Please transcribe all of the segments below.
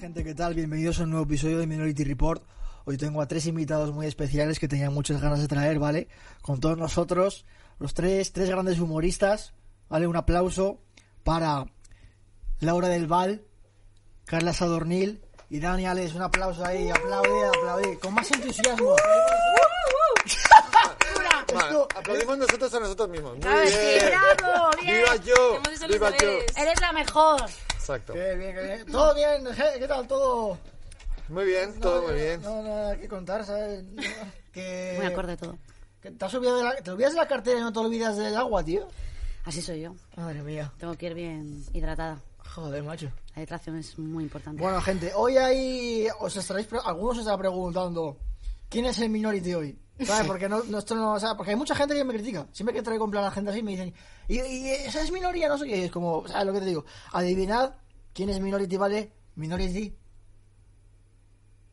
gente? ¿Qué tal? Bienvenidos a un nuevo episodio de Minority Report. Hoy tengo a tres invitados muy especiales que tenía muchas ganas de traer, ¿vale? Con todos nosotros, los tres, tres grandes humoristas, ¿vale? Un aplauso para Laura del Val, Carla Sadornil y Dani Alex. Un aplauso ahí, aplaude, aplaude, con más entusiasmo. Esto- aplaudimos nosotros a nosotros mismos. Muy bien. bravo, bien. ¡Viva yo! ¡Viva yo! Eres la mejor. Exacto. Qué bien, qué bien. ¿Todo bien? ¿Qué tal? ¿Todo? Muy bien, todo muy bien. No, nada que contar, ¿sabes? Que... Muy acorde todo. que ¿Te has olvidado de la... ¿Te olvidas de la cartera y no te olvidas del agua, tío? Así soy yo. Madre mía. Tengo que ir bien hidratada. Joder, macho. La hidratación es muy importante. Bueno, gente, hoy hay... Os estaréis... Algunos os estarán preguntando ¿Quién es el Minority hoy? ¿Sabes? Porque no, no, esto no, o sea, porque hay mucha gente que me critica. Siempre que traigo en plan a la gente así me dicen, ¿y, y esa es minoría? No sé qué. Es como, ¿sabes lo que te digo? Adivinad quién es Minority, ¿vale? Minority.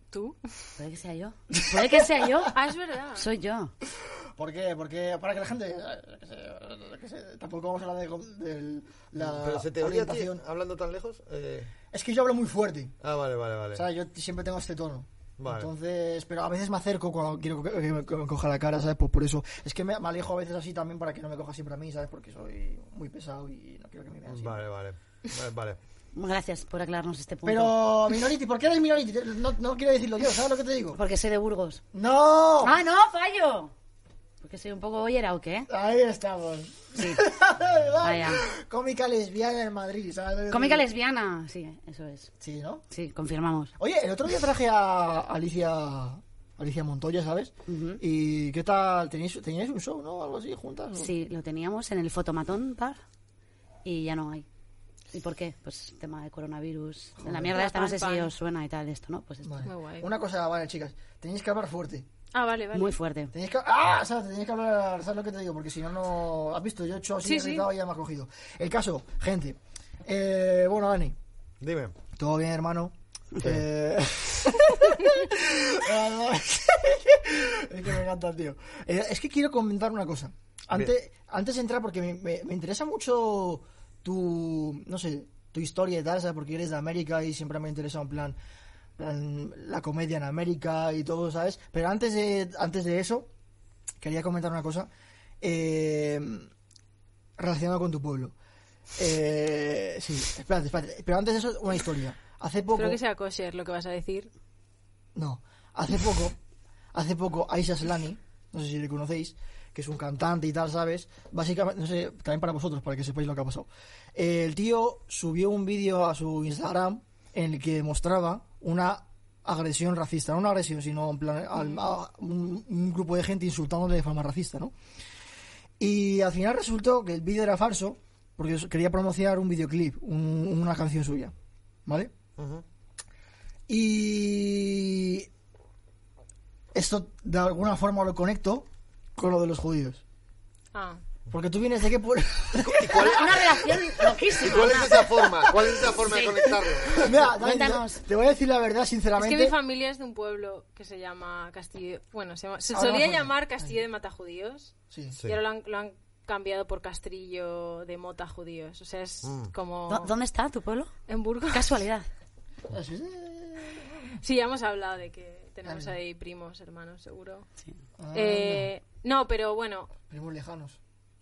¿Tú? Puede que sea yo. Puede que sea yo. Ah, es verdad. Soy yo. ¿Por qué? Porque para que la gente... que se- que se- tampoco vamos a hablar de, de la Pero se te oye a ti orientación. hablando tan lejos. Eh, Es que yo hablo muy fuerte. Ah, vale, vale, vale. O sea, yo siempre tengo este tono. Vale. Entonces, pero a veces me acerco cuando quiero que, me, que me coja la cara, ¿sabes? Pues por eso. Es que me, me alejo a veces así también para que no me coja siempre a mí, ¿sabes? Porque soy muy pesado y no quiero que me vean así. Vale, vale. Vale, vale. Gracias por aclararnos este punto. Pero, Minority, ¿por qué eres Minority? No, no quiero decirlo yo, ¿sabes lo que te digo? Porque soy de Burgos. ¡No! ¡Ah, no! ¡Fallo! Porque soy un poco boyera o qué? Ahí estamos. Sí. Vaya. Cómica lesbiana en Madrid, ¿sabes? Cómica lesbiana. Sí, eso es. Sí, ¿no? Sí, confirmamos. Oye, el otro día traje a Alicia Alicia Montoya, ¿sabes? Ujú. ¿Y qué tal? ¿Teníais, teníais un show, no? Algo así, juntas. o? Sí, lo teníamos en el Fotomatón Bar y ya no hay. ¿Y por qué? Pues tema de coronavirus. En la mierda esta no sé pan, si os suena y tal esto, ¿no? Pues esto. Vale. Muy guay. Una cosa, vale, chicas. Tenéis que hablar fuerte. Ah, vale, vale. Muy fuerte. Tenéis que... ¡Ah! ¿Sabes? Tenéis que hablar... ¿Sabes lo que te digo? Porque si no, no... ¿Has visto? Yo he hecho así, Sí, y ya me ha cogido. El caso, gente. Eh, bueno, Dani. Dime. ¿Todo bien, hermano? Eh... es que me encanta, tío. Eh, es que quiero comentar una cosa. Antes, antes de entrar, porque me, me- me interesa mucho tu, no sé, tu historia y tal, ¿sabes? Porque eres de América y siempre me interesa en plan, plan la comedia en América y todo, ¿sabes? Pero antes de, antes de eso, quería comentar una cosa eh, relacionada con tu pueblo. Eh, sí, espérate, espérate. Pero antes de eso, una historia. Hace poco... Espero que sea kosher lo que vas a decir. No, hace poco, hace poco Aisha Slani, no sé si le conocéis, que es un cantante y tal, ¿sabes? Básicamente, no sé, también para vosotros, para que sepáis lo que ha pasado. El tío subió un vídeo a su Instagram en el que mostraba una agresión racista, no una agresión, sino en plan, al- a un, un grupo de gente insultándole de forma racista, ¿no? Y al final resultó que el vídeo era falso, porque quería promocionar un videoclip, un- una canción suya, ¿vale? Y esto de alguna forma lo conecto con lo de los judíos. Ah. Porque tú vienes de qué pueblo. Una relación loquísima. ¿Cuál es esa forma? ¿Cuál es esa forma de conectarlo? Mira, Cuéntanos. te voy a decir la verdad, Es sinceramente. que mi familia es de un pueblo que se llama Castillo. Bueno, se, llama- se Ahora solía llamar Castillo de Matajudíos. Sí. Sí. Y ahora lo han, lo han cambiado por Castrillo de Mota Judíos. O sea, es Mm. como. ¿Dó- ¿Dónde está tu pueblo? En Burgos. Casualidad. Sí, ya hemos hablado de que tenemos ahí primos, hermanos, seguro. Sí. Ah, Eh, no, pero bueno, Primos lejanos.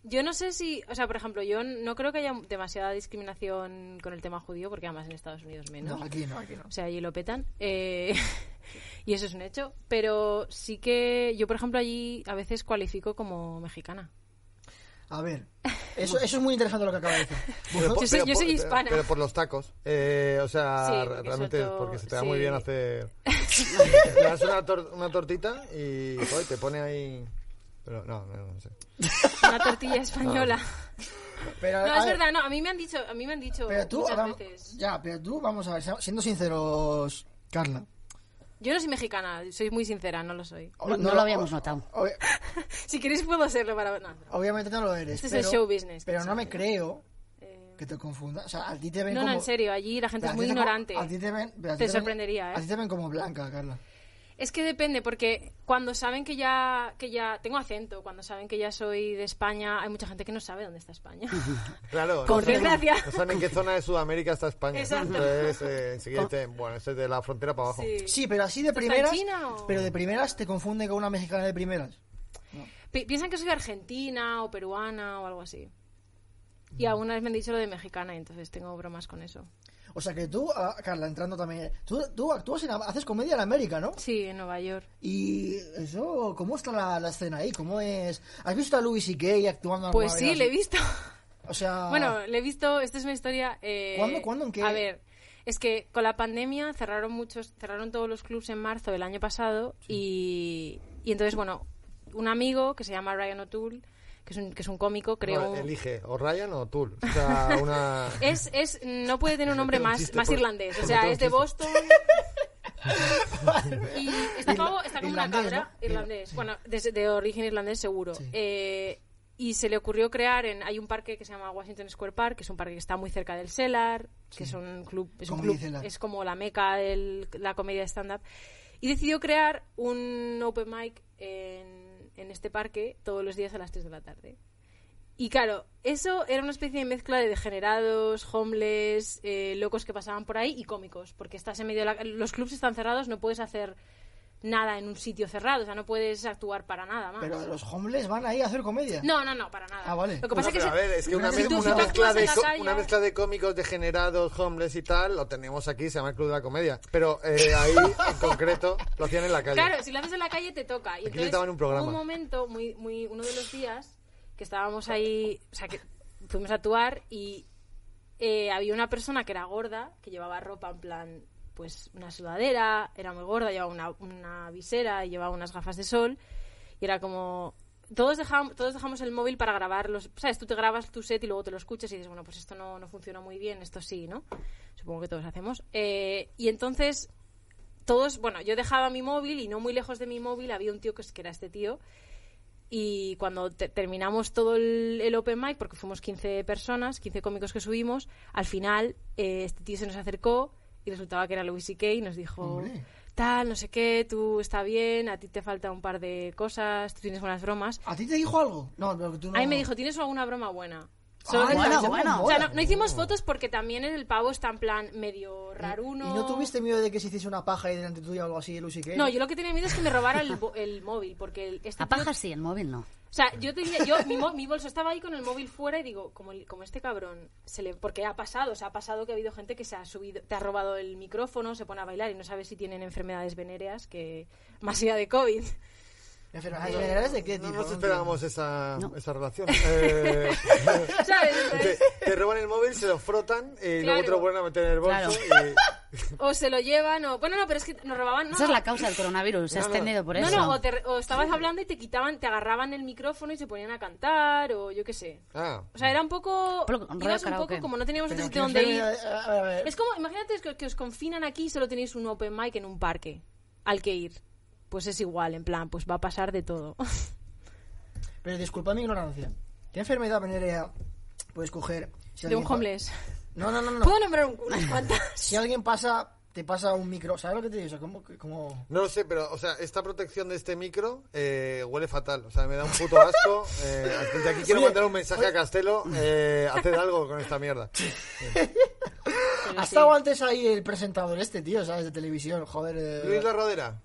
Yo no sé si, o sea, por ejemplo, yo no creo que haya demasiada discriminación con el tema judío, porque además en Estados Unidos menos. No, aquí no, aquí no. O sea, allí lo petan. eh, y eso es un hecho. Pero sí que yo, por ejemplo, allí a veces cualifico como mexicana. A ver, eso, eso es muy interesante lo que acaba de decir. Pero por- Yo soy- pero yo por- soy hispana. Pero por los tacos. Eh, o sea, Sí, re- porque realmente porque se te da sí. muy bien hacer... Le das una, tor- una tortita y joder, te pone ahí... Pero no, no, no sé. Una tortilla española. Pero, No, es ver, verdad, no, a mí me han dicho, a mí me han dicho Pero tú, muchas ahora- veces. ya, pero tú, vamos a ver, siendo sinceros, Carla. Yo no soy mexicana, soy muy sincera, no lo soy. No, no lo habíamos notado. Obvi- Si queréis puedo serlo para... no. obviamente no lo eres. Este es el show business. Pero no me creo Eh, que te confundas. O sea, a ti te ven No, como... no, en serio, allí la gente pero es muy ignorante. A ti te ven... Te ven- sorprendería, ¿eh? A ti te ven como blanca, Carla. Es que depende, porque cuando saben que ya, que ya tengo acento, cuando saben que ya soy de España, hay mucha gente que no sabe dónde está España. Claro. Por no saben- desgracia. No saben en qué zona de Sudamérica está España. Exacto. Entonces, eh, enseguida bueno, ese es de la frontera para abajo. Sí. Sí, pero así de ¿Está en primeras... China o- Pero de primeras te confunden con una mexicana de primeras. Pi- Piensan que soy argentina o peruana o algo así. Y alguna vez me han dicho lo de mexicana y entonces tengo bromas con eso. O sea que tú, ah, Carla, entrando también... Tú, tú actúas en... Haces comedia en América, ¿no? Sí, en Nueva York. Y eso, ¿cómo está la, la escena ahí? ¿Cómo es? ¿Has visto a Louis C.K. actuando Pues sí, vez le he visto. O sea... Bueno, le he visto, esta es una historia... eh, ¿Cuándo? ¿Cuándo? ¿En qué? A ver, es que con la pandemia cerraron muchos, cerraron todos los clubs en marzo del año pasado y, y entonces, bueno, un amigo que se llama Ryan O'Toole, que es un, que es un cómico, creó... No, elige, o Ryan o Tool. O sea, una... Es, es, no puede tener un nombre más, chiste más por- irlandés. O sea, es de. Boston. y este pavo está como una cabra. ¿no? Irlandés. Bueno, de, de origen irlandés seguro. Eh, y se le ocurrió crear en hay un parque que se llama Washington Square Park que es un parque que está muy cerca del Cellar que es un club es un club es como la meca de la comedia de stand up y decidió crear un open mic en, en este parque todos los días a las 3 de la tarde. Y claro, eso era una especie de mezcla de degenerados, homeless, eh, locos que pasaban por ahí y cómicos, porque estás en medio de la... Los clubs están cerrados, no puedes hacer nada en un sitio cerrado, o sea, no puedes actuar para nada más. Pero los homeless van ahí a hacer comedia. No, no, no, para nada. Ah, vale. Lo que pasa No, es que pero a se- ver, es que una, Si mez- tú- si una tú mezcla en de calle- una mezcla de cómicos degenerados, homeless y tal, lo tenemos aquí, se llama el Club de la Comedia. Pero eh, ahí, en concreto, lo hacían en la calle. Claro, si lo haces en la calle te toca. Y Aquí entonces, necesitaban un programa. hubo un momento, muy, muy, uno de los días, que estábamos ahí, o sea, que fuimos a actuar y eh, había una persona que era gorda, que llevaba ropa en plan, pues una sudadera, era muy gorda, llevaba una, una visera y llevaba unas gafas de sol. Y era como. Todos dejamos, todos dejamos el móvil para grabar los. ¿Sabes? Tú te grabas tu set y luego te lo escuchas y dices, bueno, pues esto no, no funciona muy bien, esto sí, ¿no? Supongo que todos hacemos. Eh, y entonces todos, bueno, yo dejaba mi móvil y no muy lejos de mi móvil había un tío que, que era este tío. Y cuando te- terminamos todo el, el open mic, porque fuimos 15 personas, 15 cómicos que subimos, al final eh, este tío se nos acercó y resultaba que era Louis C.K. y nos dijo, Hombre. tal, no sé qué, tú está bien, a ti te falta un par de cosas, tú tienes buenas bromas. ¿A ti te dijo algo? No, pero que tú no... A mí me dijo, ¿tienes alguna broma buena? Solo bueno, bueno. bueno. o sea, no, no hicimos fotos porque también el pavo está en plan medio ¿Y raruno. no tuviste miedo de que se hiciese una paja ahí delante tuya o algo así, Lucy Kay? No, yo lo que tenía miedo es que me robara el, el móvil, porque el- este A tío- paja sí, el móvil no. O sea, yo tenía, yo, mi, mo- mi bolso estaba ahí con el móvil fuera y digo, como, el- como este cabrón, se le, porque ha pasado, o sea, ha pasado que ha habido gente que se ha subido, te ha robado el micrófono, se pone a bailar y no sabes si tienen enfermedades venéreas, que más allá de COVID. ¿Enfermedades venéreas de qué No tipo? nos esperábamos esa, No. esa relación. Eh, te, te roban el móvil, se lo frotan y luego te lo Claro. vuelven a meter en el bolso. o se lo llevan, o... Bueno, no, pero es que nos robaban... No, Esa es la causa del coronavirus, se ha No, no. extendido por no, eso. no, o, te- o estabas hablando y te quitaban, te agarraban el micrófono y se ponían a cantar, o yo qué sé. Y, ah, O sea, era un poco... Pero ibas un poco como no teníamos otro ¿qué sitio donde ir. a ver, a ver. Es como, imagínate que, que os confinan aquí y solo tenéis un open mic en un parque al que ir. Pues es igual, en plan, pues va a pasar de todo. Pero disculpa mi ignorancia. ¿Qué enfermedad venérea puedes coger? si De un homeless. No, no, no, no. Puedo nombrar un- unas cuantas. Si alguien pasa, te pasa un micro, ¿sabes lo que te digo? O sea, no lo sé, pero, o sea, esta protección de este micro eh, huele fatal. O sea, me da un puto asco. Eh, desde aquí quiero Oye, mandar un mensaje a Castelo. Eh, haced algo con esta mierda. Ha estado antes ahí el presentador este, tío, ¿sabes? De televisión, joder. eh. Luis La Rodera.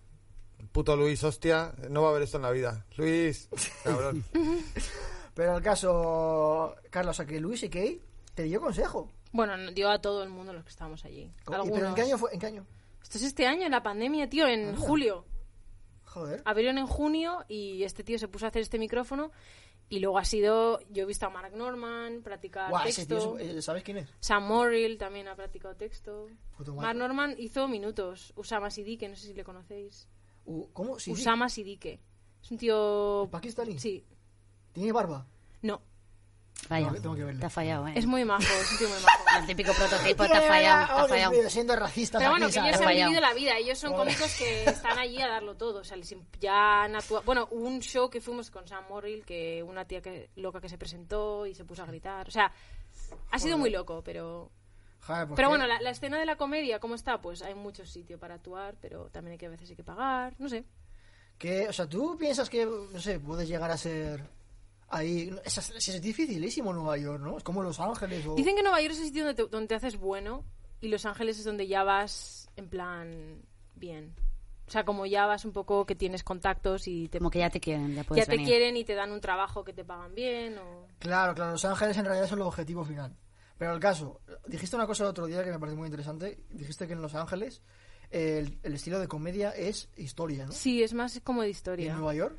Puto Luis, hostia. No va a ver esto en la vida. Luis, cabrón. Pero el caso, Carlos, que Luis y Kay te dio consejo. Bueno, no- dio a todo el mundo los que estábamos allí. ¿Y ¿Pero en qué año fue? ¿En qué año? Esto es este año, en la pandemia, tío, en Anda. julio. Joder. Abrieron en junio y este tío se puso a hacer este micrófono. Y luego ha sido. Yo he visto a Mark Norman practicar ese texto. tío, es- eh, ¿sabes quién es? Sam Morrill también ha practicado texto. Puto Mark Mark. Norman hizo minutos. Usama Siddique, no sé si le conocéis. U- ¿Cómo? Sí. Usama Siddique. Es un tío... ¿Pakistaní? Sí. ¿Tiene barba? No. Vaya, Tengo que- tengo que verlo. te ha fallado, ¿eh? Es muy majo, es un tío muy majo. El típico prototipo te ha fallado, te ha Oh, Dios fallado. mío, siendo racistas Pero aquí, bueno, que ellos han fallado. vivido la vida. Ellos son cómicos que están allí a darlo todo. O sea, les ya han actuado... Bueno, un show que fuimos con Sam Morrill, que una tía que, loca que se presentó y se puso a gritar. O sea, ha sido muy loco, pero... Joder, pues Pero bueno, la, la escena de la comedia, ¿cómo está? Pues hay mucho sitio para actuar, pero también hay que a veces hay que pagar, no sé. que, o sea, ¿tú piensas que, no sé, puedes llegar a ser ahí? Es, es, es dificilísimo Nueva York, ¿no? Es como Los Ángeles o... Dicen que Nueva York es el sitio donde te, donde te haces bueno y Los Ángeles es donde ya vas en plan bien. O sea, como ya vas un poco que tienes contactos y te, Como que ya te quieren, ya ya puedes te venir. quieren y te dan un trabajo que te pagan bien o... Claro, claro, Los Ángeles en realidad son el objetivo final. Pero el caso, dijiste una cosa el otro día que me parece muy interesante. Dijiste que en Los Ángeles el, el estilo de comedia es historia, ¿no? Sí, es más como de ¿Y historia. en Nueva York?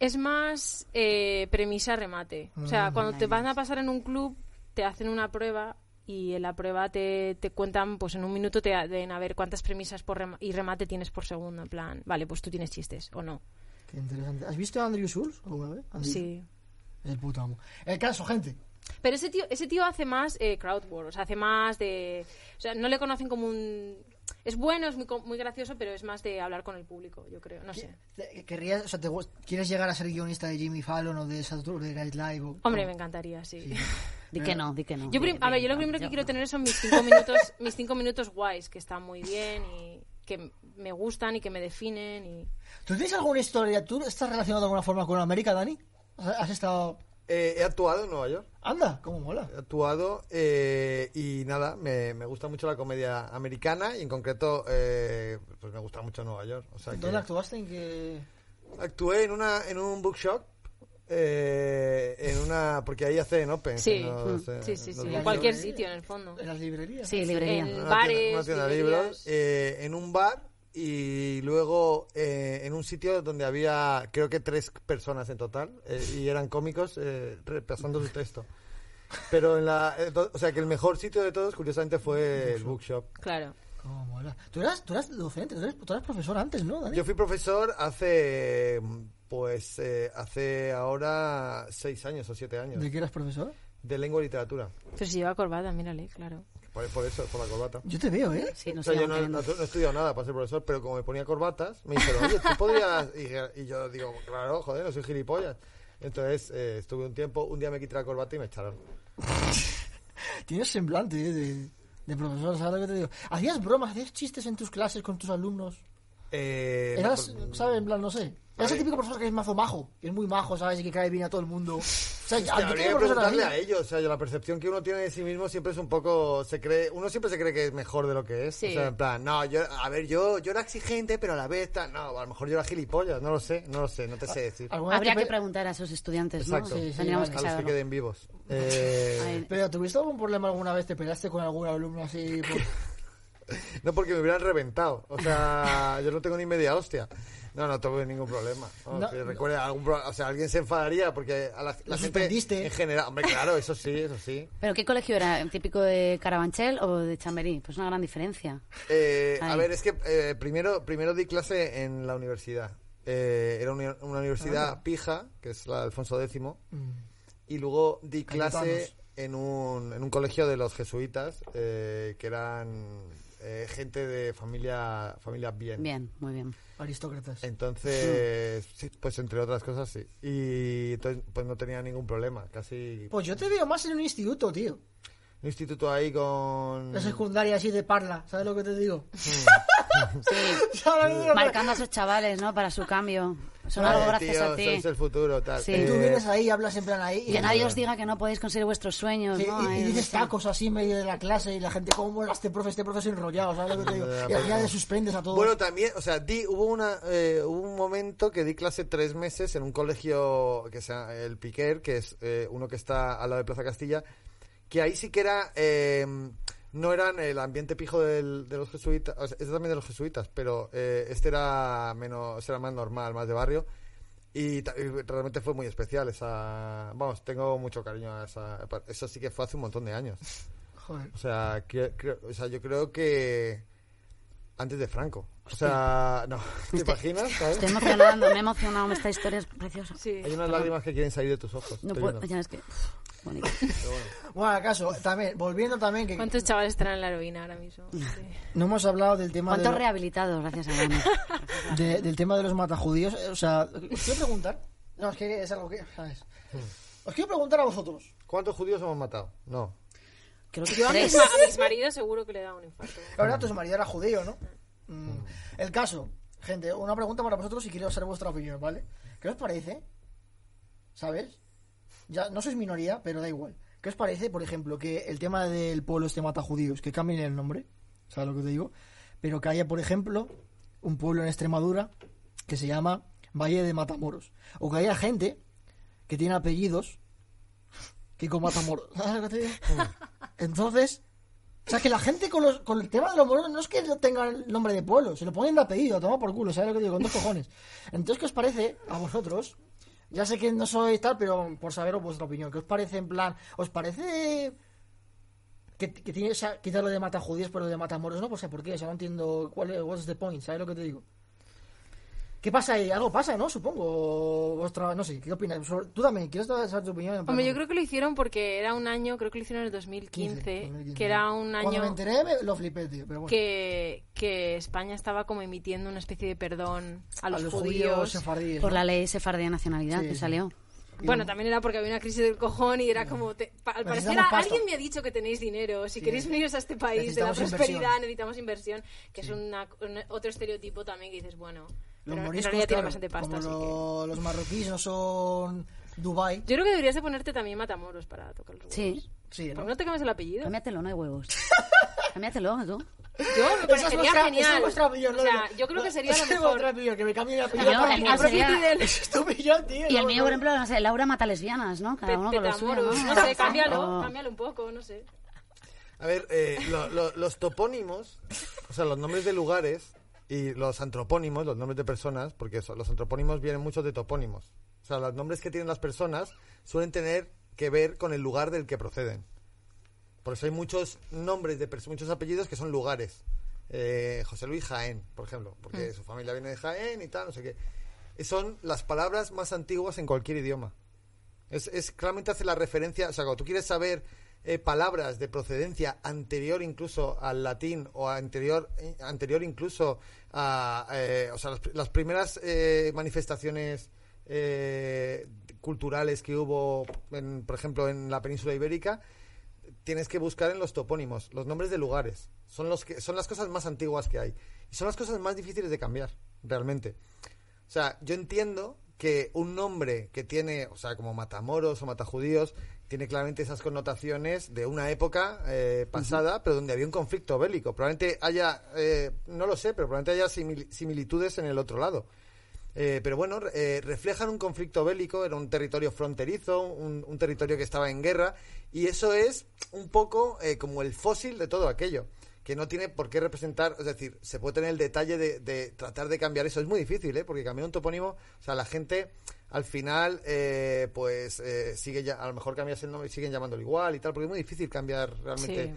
Es más eh, premisa remate. O sea, Mm, cuando te van a pasar en un club, te hacen una prueba y en la prueba te, te cuentan, pues en un minuto te den a ver cuántas premisas por rema- y remate tienes por segundo. En plan, vale, pues tú tienes chistes o no. Qué interesante. ¿Has visto a Andrew Schultz alguna vez? Andrew Sí. El puto amo. El caso, gente. Pero ese tío, ese tío hace más eh, crowd work, o sea, hace más de... O sea, no le conocen como un... Es bueno, es muy, muy gracioso, pero es más de hablar con el público, yo creo, no sé. Querrías, o sea, te ¿Quieres llegar a ser guionista de Jimmy Fallon o de Saturday Night Live? o- Hombre, me encantaría, sí. Di que no, di que no. Yo, a ver, yo lo primero que yo quiero no. tener son mis cinco minutos, mis cinco minutos guays, que están muy bien y que me gustan y que me definen y... ¿Tú tienes alguna historia? ¿Tú estás relacionado de alguna forma con América, Dani? ¿Has has estado...? Eh, he actuado en Nueva York. Anda, cómo mola. He actuado eh, y nada, me, me gusta mucho la comedia americana y en concreto eh, pues me gusta mucho Nueva York. O sea que ¿Dónde actuaste? ¿En qué...? actué en una en un bookshop eh, en una porque ahí hacen open. Sí, no mm, sé, sí, sí, sí, en cualquier sitio, en el fondo. ¿En las librerías? Sí, librería. En Una bares, tienda- una tienda de librerías. libros, eh, en un bar y luego eh, en un sitio donde había creo que tres personas en total eh, y eran cómicos eh, repasando su texto. Pero en la, eh, o sea que el mejor sitio de todos curiosamente fue el bookshop. Claro. Cómo mola. Tú eras, tú eras docente, tú eras, tú eras profesor antes, ¿no, Dani? Yo fui profesor hace pues eh, hace ahora seis años o siete años ¿De qué eras profesor? de lengua y literatura. Pero si lleva corbata, mírale, claro. Por, por eso, por la corbata. Yo te veo, ¿eh? Sí, no O sea, yo no, no- no he estudiado nada para ser profesor, pero como me ponía corbatas, me dijeron, oye, tú podrías... Y, y yo digo, claro, joder, no soy gilipollas. Entonces eh, estuve un tiempo, un día me quité la corbata y me echaron. Tienes semblante ¿eh? de, de profesor, ¿sabes lo que te digo? ¿Hacías bromas, hacías chistes en tus clases con tus alumnos? Eh, Eras, no, ¿sabes? En plan, no sé. Eras el típico profesor que es mazo majo, que es muy majo, ¿sabes? Y que cae bien a todo el mundo. O sea, Hostia, yo habría que preguntarle a ellos, o sea, la percepción que uno tiene de sí mismo siempre es un poco, se cree, uno siempre se cree que es mejor de lo que es, Sí. o sea, en plan, no, yo, a ver, yo, yo era exigente, pero a la vez, tal, no, a lo mejor yo era gilipollas, no lo sé, no lo sé, no te sé decir, ¿Alguna vez Habría que preguntar a esos estudiantes, ¿no? Exacto. Sí, sí, Tendríamos vale. que a los que queden vivos. Eh, Pero ¿tuviste algún problema alguna vez? ¿Te peleaste con algún alumno así? por- no porque me hubieran reventado, o sea, yo no tengo ni media hostia. No, no tuve ningún problema. Vamos, No, no. recuerde algún pro- o sea, alguien se enfadaría porque a la, la gente en general, hombre, claro, eso sí, eso sí. ¿Pero qué colegio era? ¿El típico de Carabanchel o de Chamberí? Pues una gran diferencia. Eh, a ver, es que eh, primero, primero di clase en la universidad. Eh, era una, una universidad Ah. pija, que es la de Alfonso X, Mm. y luego di clase en un, en un colegio de los jesuitas, eh, que eran eh, gente de familia familias bien. Bien, muy bien. Aristócratas. Entonces, sí, pues entre otras cosas sí. Y entonces, pues no tenía ningún problema. Casi Pues yo te veo más en un instituto, tío. Un instituto ahí con... La secundaria así de parla, ¿sabes lo que te digo? Sí, marcando a esos chavales, ¿no? Para su cambio. Son Eh, algo gracias tío, a ti. sois el futuro, tal. Sí. Y tú Eh, vienes ahí y hablas en plan ahí. Que nadie os diga que no podéis conseguir vuestros sueños, Sí, ¿no? y, y dices tacos así en medio de la clase y la gente, ¿cómo mola este profe? Este profe es enrollado, ¿sabes lo que te digo? Y al final le suspendes a todos. Bueno, también, o sea, di, hubo, una, eh, hubo un momento que di clase tres meses en un colegio que se llama el Piquer, que es eh, uno que está al lado de Plaza Castilla, que ahí sí que era, eh, no eran el ambiente pijo del- de los jesuitas, o sea, este también de los jesuitas, pero eh, este era menos, este era más normal, más de barrio. Y, realmente fue muy especial esa... Vamos, tengo mucho cariño a esa... Eso sí que fue hace un montón de años. Joder. O sea, que- creo- o sea, yo creo que... antes de Franco. O sea, no, ¿te imaginas? ¿sabes? Estoy emocionando, me he emocionado, esta historia es preciosa. Sí. Hay unas lágrimas que quieren salir de tus ojos. No puedo, viendo. ya es que... uf, bonito. Bueno, acaso, también, volviendo también, que ¿Cuántos chavales estarán en la heroína ahora mismo? Sí. no hemos hablado del tema de, ¿Cuántos rehabilitados, gracias a Dani? de- del tema de los matajudíos. eh, O sea, os quiero preguntar. No, es que es algo que, ¿sabes? Os quiero preguntar a vosotros. ¿Cuántos judíos hemos matado? No. Creo que Yo a mis, a mis maridos seguro que le da un infarto. La verdad, tu marido era judío, ¿no? Mm. El caso, gente, una pregunta para vosotros y quiero saber vuestra opinión, ¿vale? ¿Qué os parece? ¿Sabes? Ya no sois minoría, pero da igual. ¿Qué os parece, por ejemplo, que el tema del pueblo este mata judíos, que cambien el nombre? ¿Sabes lo que te digo? Pero que haya, por ejemplo, un pueblo en Extremadura que se llama Valle de Matamoros. O que haya gente que tiene apellidos que con Matamoros. ¿Sabes lo que te digo? Entonces, o sea, que la gente con, los, con el tema de los moros no es que no tengan nombre de pueblo, se lo ponen de apellido, a tomar por culo, ¿sabes lo que digo? Con dos cojones. Entonces, ¿qué os parece a vosotros? Ya sé que no sois tal, pero por saberos vuestra opinión. ¿Qué os parece en plan? ¿Os parece que, que tiene que quitarlo de mata judíos pero de mata moros no? Pues, ¿por qué? O sea, no entiendo cuál es what's the point, ¿sabes lo que te digo? ¿Qué pasa ahí? Algo pasa, ¿no? Supongo. Vuestra, no sé, ¿qué opinas? Tú también, ¿quieres saber tu opinión? Hombre, yo creo que lo hicieron porque era un año, creo que lo hicieron en el 2015, 2015. que era un Cuando me año enteré, me- lo flipé, tío. Pero bueno. que, que España estaba como emitiendo una especie de perdón a los, judíos Por ¿no? la ley sefardía de nacionalidad Sí, que sí. salió. Bueno, también era porque había una crisis del cojón y era como... te- pa- al parecer pasta. alguien me ha dicho que tenéis dinero. Si queréis veniros a este país de la prosperidad, inversión. necesitamos inversión. Que es una, un- otro estereotipo también que dices, bueno... Los pero en moriscos, tiene claro, bastante pasta, como así que... lo- los marroquíes no son Dubai. Yo creo que deberías de ponerte también Matamoros para tocar los huevos. Sí. Sí, ¿Por ¿no? qué no te cambias el apellido? Cámbiatelo, no hay huevos. Cámbiatelo, tú. Yo me parecería vuestra, genial. es opinión, o ¿no? sea, yo creo que sería lo mejor. opinión, que me cambie el apellido. Yo, el mío sería- es tu opinión, tío. Y el mío, por ejemplo, no sé, Laura mata lesbianas, ¿no? Cada uno con lo suyo, ¿no? no sé, cámbialo, cámbialo un poco, no sé. A ver, eh, lo- lo- los topónimos, o sea, los nombres de lugares y los antropónimos, los nombres de personas, porque eso, los antropónimos vienen muchos de topónimos. O sea, los nombres que tienen las personas suelen tener que ver con el lugar del que proceden. Por eso hay muchos nombres de muchos apellidos que son lugares. Eh, José Luis Jaén, por ejemplo, porque su familia viene de Jaén y tal, no sé qué. Son las palabras más antiguas en cualquier idioma. Es, es claramente hace la referencia, o sea, cuando tú quieres saber eh, palabras de procedencia anterior incluso al latín o anterior, eh, anterior incluso a, eh, o sea, las, pri- las primeras eh, manifestaciones eh, culturales que hubo, en, por ejemplo, en la península ibérica, tienes que buscar en los topónimos, los nombres de lugares. Son, los que, son las cosas más antiguas que hay. Y son las cosas más difíciles de cambiar, realmente. O sea, yo entiendo que un nombre que tiene, o sea, como Matamoros o Matajudíos, tiene claramente esas connotaciones de una época eh, pasada, pero donde había un conflicto bélico. Probablemente haya, eh, no lo sé, pero probablemente haya simil- similitudes en el otro lado. Eh, pero bueno, re- reflejan un conflicto bélico, era un territorio fronterizo, un, un territorio que estaba en guerra, y eso es un poco como el fósil de todo aquello, que no tiene por qué representar, es decir, se puede tener el detalle de, de tratar de cambiar eso, es muy difícil, ¿eh? porque cambiar un topónimo, o sea, la gente al final, eh, pues eh, sigue ya, a lo mejor cambias el nombre y siguen llamándolo igual y tal, porque es muy difícil cambiar realmente. Sí.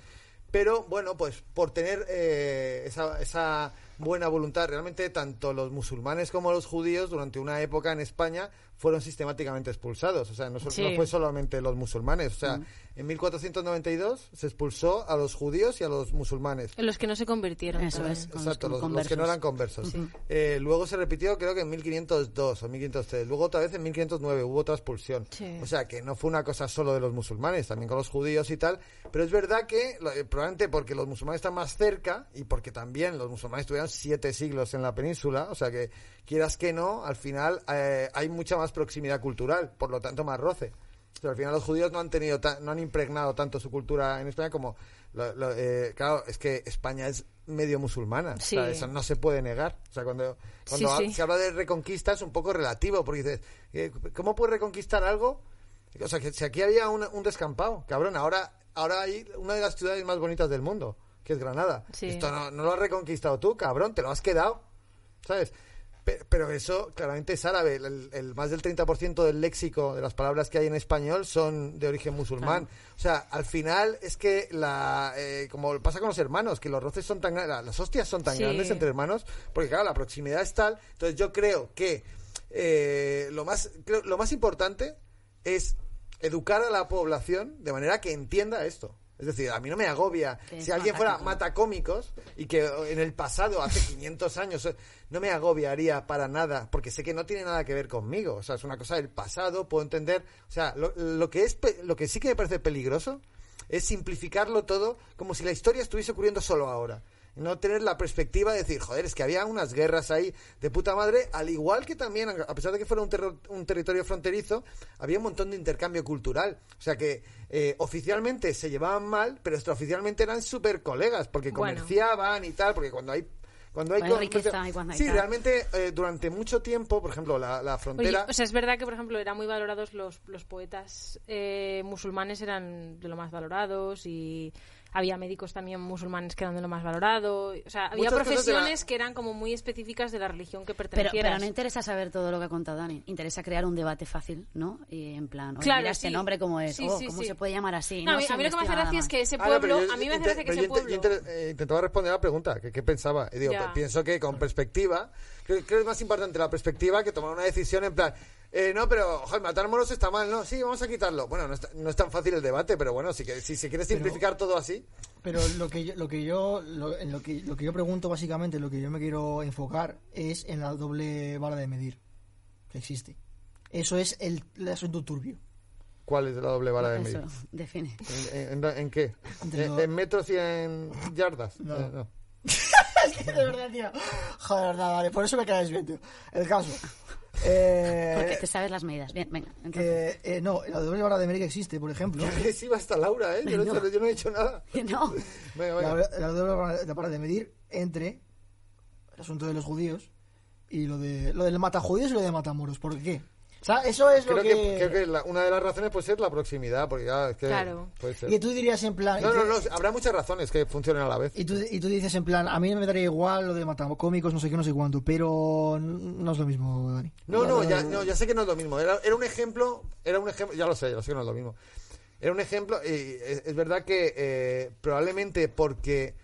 Pero bueno, pues por tener eh, esa, esa buena voluntad, realmente tanto los musulmanes como los judíos durante una época en España fueron sistemáticamente expulsados. O sea, no, so- Sí. no fue solamente los musulmanes. O sea, en 1492 se expulsó a los judíos y a los musulmanes. En los que no se convirtieron. Eso es. con Exacto, los los, los que no eran conversos. Eh, luego se repitió, creo que en 1502 o 1503. Luego otra vez en 1509 hubo otra expulsión. Sí. O sea, que no fue una cosa solo de los musulmanes, también con los judíos y tal. Pero es verdad que, lo- eh, probablemente porque los musulmanes están más cerca y porque también los musulmanes tuvieron siete siglos en la península, o sea que quieras que no, al final eh, hay mucha más proximidad cultural, por lo tanto más roce. Pero al final los judíos no han tenido, no han impregnado tanto su cultura en España como, lo- lo- eh, claro, es que España es medio musulmana, Sí. o sea, eso no se puede negar. O sea, cuando, cuando Sí, ha- sí. se habla de reconquista es un poco relativo, porque dices, eh, ¿cómo puedes reconquistar algo? O sea, que si aquí había un, un descampado, cabrón, ahora, ahora hay una de las ciudades más bonitas del mundo, que es Granada. Sí. Esto no, no lo has reconquistado tú, cabrón, te lo has quedado, ¿sabes? Pe- Pero eso claramente es árabe. El, el más del 30% del léxico de las palabras que hay en español son de origen musulmán. O sea, al final es que, la eh, como pasa con los hermanos, que los roces son tan grandes, las hostias son tan Sí. grandes entre hermanos, porque claro, la proximidad es tal. Entonces yo creo que eh, lo, más, creo- lo más importante es educar a la población de manera que entienda esto. Es decir, a mí no me agobia. Si alguien fuera matacómico. matacómicos y que en el pasado, hace 500 años, no me agobiaría para nada, porque sé que no tiene nada que ver conmigo. O sea, es una cosa del pasado, puedo entender. O sea, lo, lo que, es, lo que sí que me parece peligroso es simplificarlo todo como si la historia estuviese ocurriendo solo ahora. No tener la perspectiva de decir, joder, es que había unas guerras ahí de puta madre, al igual que también, a pesar de que fuera un, terro- un territorio fronterizo, había un montón de intercambio cultural. O sea que eh, oficialmente se llevaban mal, pero extraoficialmente eran súper colegas, porque Bueno. comerciaban y tal, porque cuando hay... Cuando hay Cuando hay comercio- riqueza y cuando hay Sí, tal. realmente eh, durante mucho tiempo, por ejemplo, la, la Oye, frontera... o sea, es verdad que, por ejemplo, eran muy valorados los, los poetas eh, musulmanes, eran de lo más valorados y había médicos también musulmanes que eran de lo más valorado. O sea, había Muchas de la- profesiones que eran como muy específicas de la religión que Pero, pertenecieras. pero no interesa saber todo lo que ha contado Dani. Interesa crear un debate fácil, ¿no? Y en plan, oye, Claro, mira este sí. nombre cómo es, Sí, oh, sí, ¿cómo sí. se puede llamar así? No, a mí, a mí lo que me hace gracia es que ese Ah, no, pueblo, pero yo a mí me hace gracia que pero ese pueblo... yo eh, intentaba responder a la pregunta, que qué pensaba. Y digo, pues, pienso que con perspectiva, creo, creo que es más importante la perspectiva que tomar una decisión en plan, eh, no, pero, joder, matar moros está mal, ¿no? Sí, vamos a quitarlo. Bueno, no, está- no es tan fácil el debate, pero bueno, si, que- si se quiere simplificar todo así, Pero lo que yo, lo que yo, lo, en lo que, lo que yo pregunto básicamente, lo que yo me quiero enfocar es en la doble vara de medir que existe. Eso es el, el asunto turbio. ¿cuál es la doble vara de Eso, medir? define. ¿En, en- en qué? ¿En, metros y en yardas? No. Eh, no. de verdad, tío. Joder, de verdad, vale. Por eso me caes bien, tío. El caso. Eh, Porque te sabes las medidas. Bien, venga. Entonces, que, eh, no, la doble vara de medir que existe, por ejemplo. Que sí va hasta Laura, ¿eh? Yo no, No. yo no he dicho nada. no. Venga, la, venga. la doble vara de- medir entre el asunto de los judíos y lo de lo del matajudíos y lo de matamoros. ¿Por qué? O sea, eso es lo Creo que... que, creo que la- una de las razones puede ser la proximidad, porque ya es que Claro. puede ser. Y tú dirías en plan... No, no, no, habrá muchas razones que funcionen a la vez. Y tú, y tú dices en plan, a mí me daría igual lo de matacómicos, no sé qué, no sé cuánto, pero no es lo mismo, Dani. No, no, ya, no, ya sé que no es lo mismo. Era, era un ejemplo, era un ejemplo, ya lo sé, ya lo sé que no es lo mismo. Era un ejemplo, y es, es verdad que eh, probablemente porque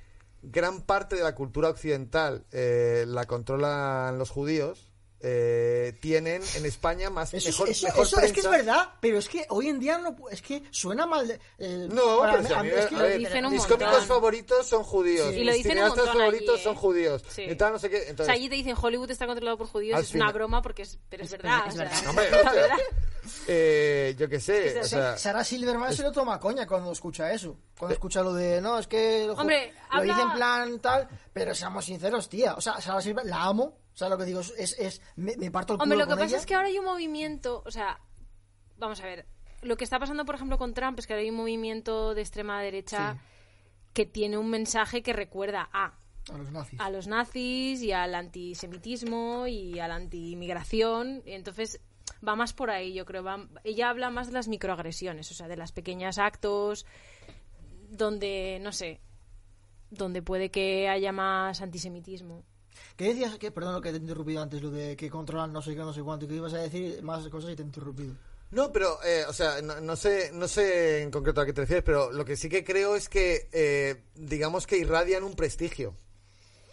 gran parte de la cultura occidental eh, la controlan los judíos, eh, tienen en España más Eso, mejor, eso- mejor eso es que es verdad, pero es que hoy en día no, es que suena mal. de- eh, No, pero mí- a mí, es que a lo ver, dicen un mis montón. cómicos favoritos son judíos. Sí. Y lo mis cineastas favoritos allí, son ¿eh? judíos. Sí. Y tal, no sé qué. O sea, Entonces, allí te dicen Hollywood está controlado por judíos, es una broma porque es, pero es, Es- verdad. es o sea, eh, yo qué sé, o Sa- sea, Sarah Silverman se lo toma coña cuando escucha eso. Cuando escucha lo de, no, es que lo, Hombre, lo habla- dice en plan tal, pero seamos sinceros, tía. O sea, Sarah Silverman la amo. O sea, lo que digo es, es me, me parto el culo Hombre, lo que pasa ella. es que ahora hay un movimiento, o sea, vamos a ver, lo que está pasando, por ejemplo, con Trump es que ahora hay un movimiento de extrema derecha que tiene un mensaje que recuerda a A los nazis. a los nazis y al antisemitismo y a la antiinmigración. Entonces va más por ahí, yo creo. va- ella habla más de las microagresiones, o sea, de las pequeñas actos donde, no sé, donde puede que haya más antisemitismo. ¿Qué decías? Que, perdón lo que te he interrumpido antes, lo de que controlan no sé qué, no sé cuánto. Que ibas a decir más cosas y te he interrumpido. No, pero, eh, o sea, no, no sé, no sé en concreto a qué te refieres, pero lo que sí que creo es que, eh, digamos que irradian un prestigio,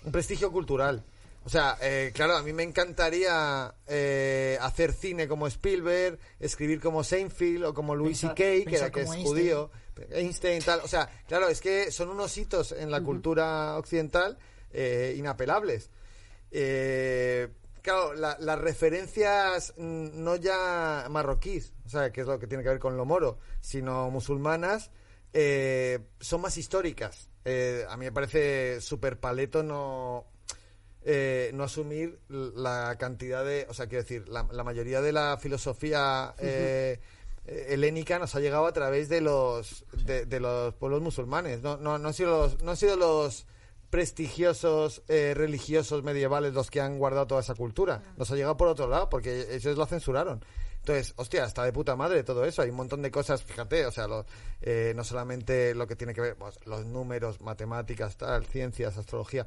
un prestigio cultural. O sea, eh, claro, a mí me encantaría eh, hacer cine como Spielberg, escribir como Seinfeld o como Louis C.K., que, era, que es Einstein. judío, Einstein, tal. O sea, claro, es que son unos hitos en la cultura occidental eh, inapelables. Eh, claro, la- las referencias mm, no ya marroquíes, o sea, que es lo que tiene que ver con lo moro, sino musulmanas, eh, son más históricas. Eh, a mí me parece súper paleto no, eh, no asumir la cantidad de, o sea, quiero decir, la, la mayoría de la filosofía eh, helénica nos ha llegado a través de los de, de los pueblos musulmanes. No, no, no han sido los, no han sido los prestigiosos eh, religiosos medievales los que han guardado toda esa cultura. Nos ha llegado por otro lado, porque ellos la censuraron. Entonces, hostia, está de puta madre todo eso. Hay un montón de cosas, fíjate, o sea, lo- eh, no solamente lo que tiene que ver, pues, los números, matemáticas, tal, ciencias, astrología.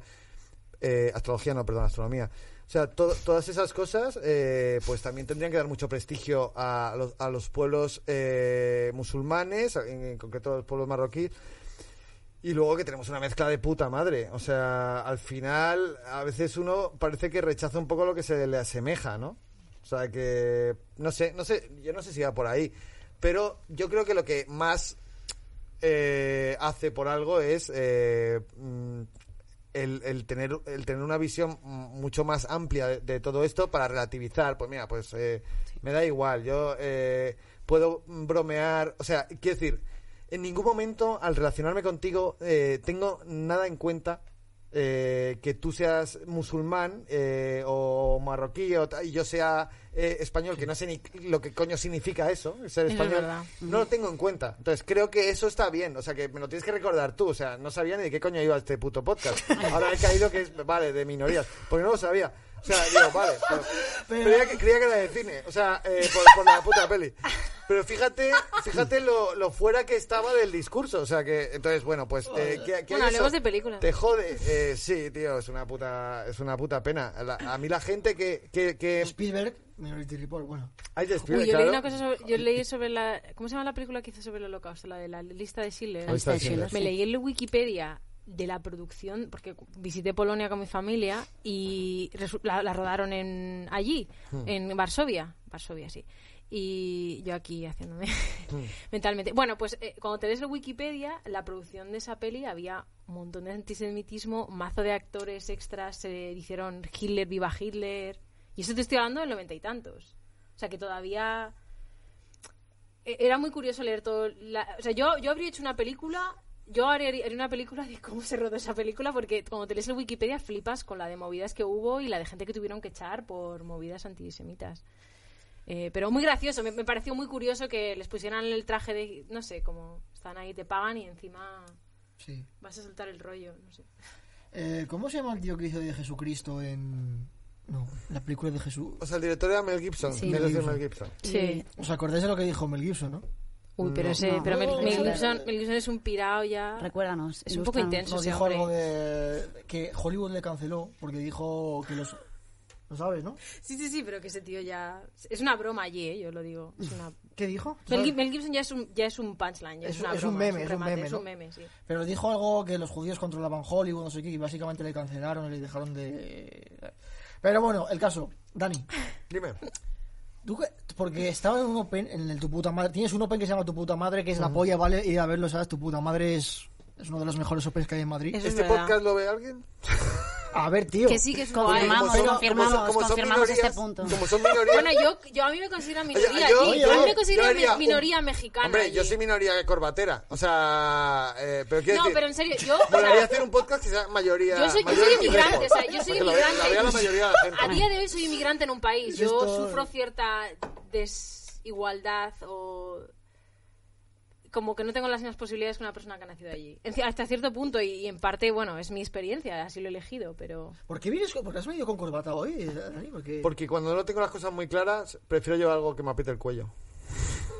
eh, astrología, no, perdón, astronomía. O sea, to- todas esas cosas, eh, pues también tendrían que dar mucho prestigio a los, a los pueblos eh, musulmanes, en, en concreto a los pueblos marroquíes. Y luego que tenemos una mezcla de puta madre. O sea, al final, a veces uno parece que rechaza un poco lo que se le asemeja, ¿no? O sea, que. No sé, no sé, yo no sé si va por ahí. Pero yo creo que lo que más eh, hace por algo es eh, mm, el, el tener el tener una visión mucho más amplia de, de todo esto para relativizar pues mira pues eh, me da igual yo eh, puedo bromear o sea quiero decir en ningún momento al relacionarme contigo eh, tengo nada en cuenta eh, que tú seas musulmán eh, o marroquí o y yo sea eh, español, que no sé ni lo que coño significa eso, ser es español, no lo tengo en cuenta. Entonces creo que eso está bien, o sea que me lo tienes que recordar tú, o sea, no sabía ni de qué coño iba este puto podcast. Ahora he caído que es, vale, de minorías, porque no lo sabía. O sea, digo, vale, pero, creía, que, creía que era de cine, o sea, eh, por, por la puta peli. Pero fíjate, fíjate lo, lo fuera que estaba del discurso, o sea que, entonces, bueno, pues, eh, ¿qué, qué Bueno, hay eso? hablemos de películas. Te jode, eh, sí, tío, es una puta, es una puta pena. La- a mí la gente que, que, que Spielberg, Minority Report, bueno. hay de Uy, Spielberg, yo leí claro. una cosa sobre, yo leí sobre la ¿cómo se llama la película que hizo sobre el holocausto? La de la lista de Schindler. La lista de Schindler. Me leí en la Wikipedia de la producción porque visité Polonia con mi familia y la, la rodaron en allí, en Varsovia, Varsovia sí. Y yo aquí haciéndome mentalmente. Bueno, pues eh, cuando te ves el Wikipedia, la producción de esa peli había un montón de antisemitismo, mazo de actores extras, se hicieron Hitler, viva Hitler. Y eso te estoy hablando del noventa y tantos. O sea que todavía e- era muy curioso leer todo. la- o sea, yo, yo habría hecho una película. Yo haría, haría una película de cómo se rodó esa película, porque cuando te lees el Wikipedia flipas con la de movidas que hubo y la de gente que tuvieron que echar por movidas antisemitas. Eh, pero muy gracioso, me, me pareció muy curioso que les pusieran el traje de. No sé, como están ahí, te pagan y encima Sí. vas a soltar el rollo. No sé. Eh, ¿Cómo se llama el tío que hizo de Jesucristo en. No, la película de Jesús. O sea, el director era Mel Gibson. Sí. Mel. Gibson. Mel Gibson. Sí. ¿Os acordáis de lo que dijo Mel Gibson, no? Uy, pero, ese, No. pero Mel, Gibson. Mel Gibson es un pirao ya. Recuérdanos. Es un poco intenso. Nos ese dijo algo de. que Hollywood le canceló porque dijo que los. ¿Lo sabes, no? Sí, sí, sí, pero que ese tío ya. Es una broma allí, ¿eh? yo lo digo. Es una... ¿Qué dijo? Mel, Gib- Mel Gibson ya es un, ya es un punchline, ya es, Es- una es un broma, meme, es un remate, meme, es ¿no? un meme, sí. Pero dijo algo que los judíos controlaban Hollywood, no sé qué, y básicamente le cancelaron y le dejaron de. Pero bueno, el caso. Dani, Dime. Tú porque estaba en un Open, en el Tu Puta Madre. Tienes un Open que se llama Tu Puta Madre, que es la polla, ¿vale? Ir a verlo, ¿sabes? Tu Puta Madre es, es uno de los mejores Opens que hay en Madrid. Eso ¿Este verdad. podcast lo ve alguien? A ver, tío. Que sí, que es. Confirmamos, Como son- confirmamos, como son- como son confirmamos este punto. Como son minorías. Bueno, yo, yo a mí me considero minoría Oye, allí. yo- Yo, a mí me considero yo haría mi- minoría un- mexicana. Hombre, yo soy minoría corbatera. O sea, eh, pero quiero No, decir, pero en serio, yo. sea, hacer un podcast que sea mayoría. Yo soy, yo mayoría soy inmigrante, o sea, yo soy la inmigrante. La vea la mayoría de la gente. A día de hoy soy inmigrante en un país. Yo sufro cierta desigualdad o como que no tengo las mismas posibilidades que una persona que ha nacido allí. En Hasta cierto punto, y, y en parte, bueno, es mi experiencia, así lo he elegido, pero... ¿Por qué vienes con, porque has venido con corbata hoy, Dani? Porque... Porque cuando no tengo las cosas muy claras, prefiero llevar algo que me apriete el cuello.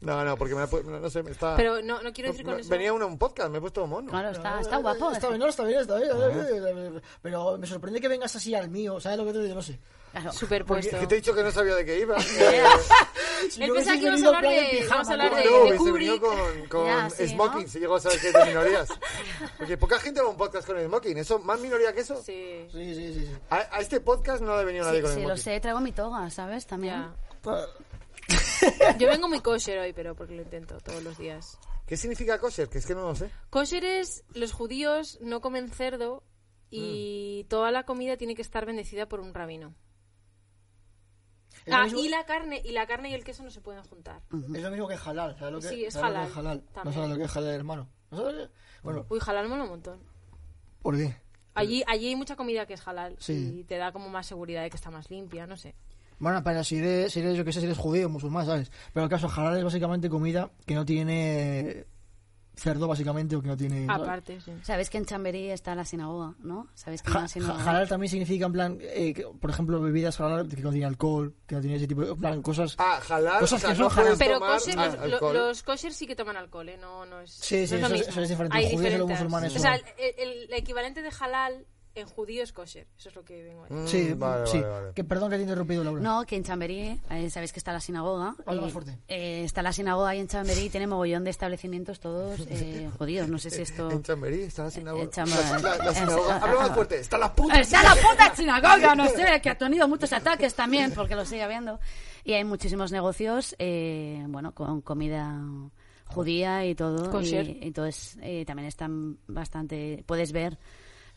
No, no, porque me, ha pu- no sé, me está... Pero no, no quiero decir con eso... Venía uno a un podcast, me he puesto mono. Claro, está, está guapo. Está bien, no, está bien, está bien. Pero me sorprende que vengas así al mío, ¿sabes lo que te digo? No sé. Claro. Superpuesto. Que te he dicho que no sabía de qué iba. Él pensaba que íbamos a hablar de- en íbamos a hablar No, de- no, de Kubrick. con, con Ya, sí, Smoking, ¿no? si llego a saber que es de minorías. Porque poca gente va a un podcast con Smoking. ¿Eso más minoría que eso? Sí, Sí, sí, sí. sí. A, a este podcast no le ha venido nadie Sí, con sí, Smoking. lo sé, traigo mi toga, ¿sabes? También. Yo vengo muy kosher hoy, pero porque lo intento todos los días. ¿Qué significa kosher? Que es que no lo sé. Kosher es los judíos no comen cerdo y toda la comida tiene que estar bendecida por un rabino. Es Ah, mismo- y la carne y la carne y el queso no se pueden juntar. Es lo mismo que halal, ¿sabes lo que Sí, es sabes lo que halal, halal? No sabes lo que es halal, hermano. ¿No sabes? Bueno, Uy, halal mola un montón. ¿por qué? Allí, allí hay mucha comida que es halal Sí. y te da como más seguridad de que está más limpia, no sé. Bueno, para si eres, si eres, yo que sé, si eres judío o musulmán, ¿sabes? Pero el caso halal es básicamente comida que no tiene cerdo, básicamente, o que no tiene... ¿sabes? Aparte, sí. Sabéis que en Chamberí está la sinagoga, ¿no? Sabéis que Ja- sinagoga... ja- halal también significa, en plan, eh, que, por ejemplo, bebidas halal que no tienen alcohol, que no tienen ese tipo de... En plan, cosas... Ah, halal. Cosas o sea, que son no halal. Pero tomar kosher, ah, los, lo- los kosher sí que toman alcohol, ¿eh? No, no es. Sí, sí, no es eso eso es diferente. Hay Los judíos y los musulmanes O sea, el, el- el equivalente de halal en judío es kosher. Eso es lo que vengo a decir. Mm, Sí, vale, sí. vale, vale. Que, perdón que te he interrumpido, Laura. No, que en Chamberí, eh, sabéis que está la sinagoga. Habla y, más fuerte. eh, está la sinagoga ahí en Chamberí y tiene mogollón de establecimientos todos eh, judíos. No sé si esto... En Chamberí está la sinagoga. Eh, Chamberí. La, la- la sinagoga. Habla más fuerte. Está la puta. Está la puta sinagoga, no sé, que ha tenido muchos ataques también, porque lo sigue habiendo. Y hay muchísimos negocios, eh, bueno, con comida judía y todo. Kosher. Y, entonces eh, también están bastante, puedes ver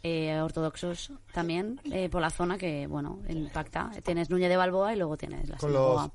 eh, ortodoxos también eh, por la zona que, bueno, impacta. Tienes Núñez de Balboa y luego tienes la Con los-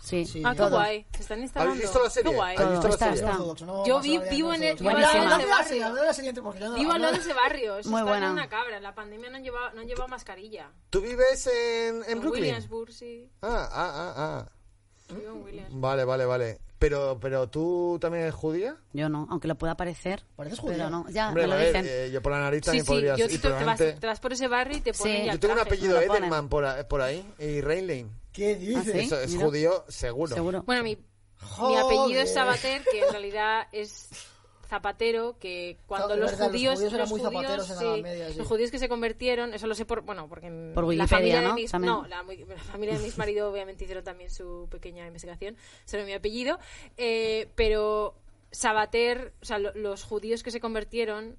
Sí, Sí. Ah, qué guay. Se están instalando. ¿Habéis visto la serie? Qué guay. ¿Habéis visto la Está, serie? está. No Yo vi- vivo en el- vivo al lado de la barrio. Vivo al lado de- ese barrio. Muy buena. en una cabra. En la pandemia no han llevado, no han llevado mascarilla. ¿Tú vives en, en Brooklyn? Williamsburg, sí. Ah, ah, ah, ah. Vivo en Williamsburg. Vale, vale, vale. Pero, pero tú también eres judía? Yo no, aunque lo pueda parecer. Pareces Pero judía. no, ya Hombre, me lo a ver, dicen. eh, yo por la nariz también sí. y tú te, vas, probablemente- te vas por ese barrio y te ponen Sí. ya Yo tengo un apellido. Edelman por, a- por ahí. Y Reinlein. ¿Qué dices? ¿Ah, sí? Eso es mira. judío, seguro. Seguro. Bueno, mi, mi apellido es Sabater, que en realidad es zapatero, que cuando Claro, los judíos, judíos eran los muy judíos, en la sí, Media, sí. los judíos que se convirtieron, eso lo sé por, bueno, porque la Wikipedia, familia de ¿no? mis, También. no, la familia de mis marido obviamente hicieron también su pequeña investigación sobre mi apellido, eh, pero Sabater, o sea, lo- los judíos que se convirtieron,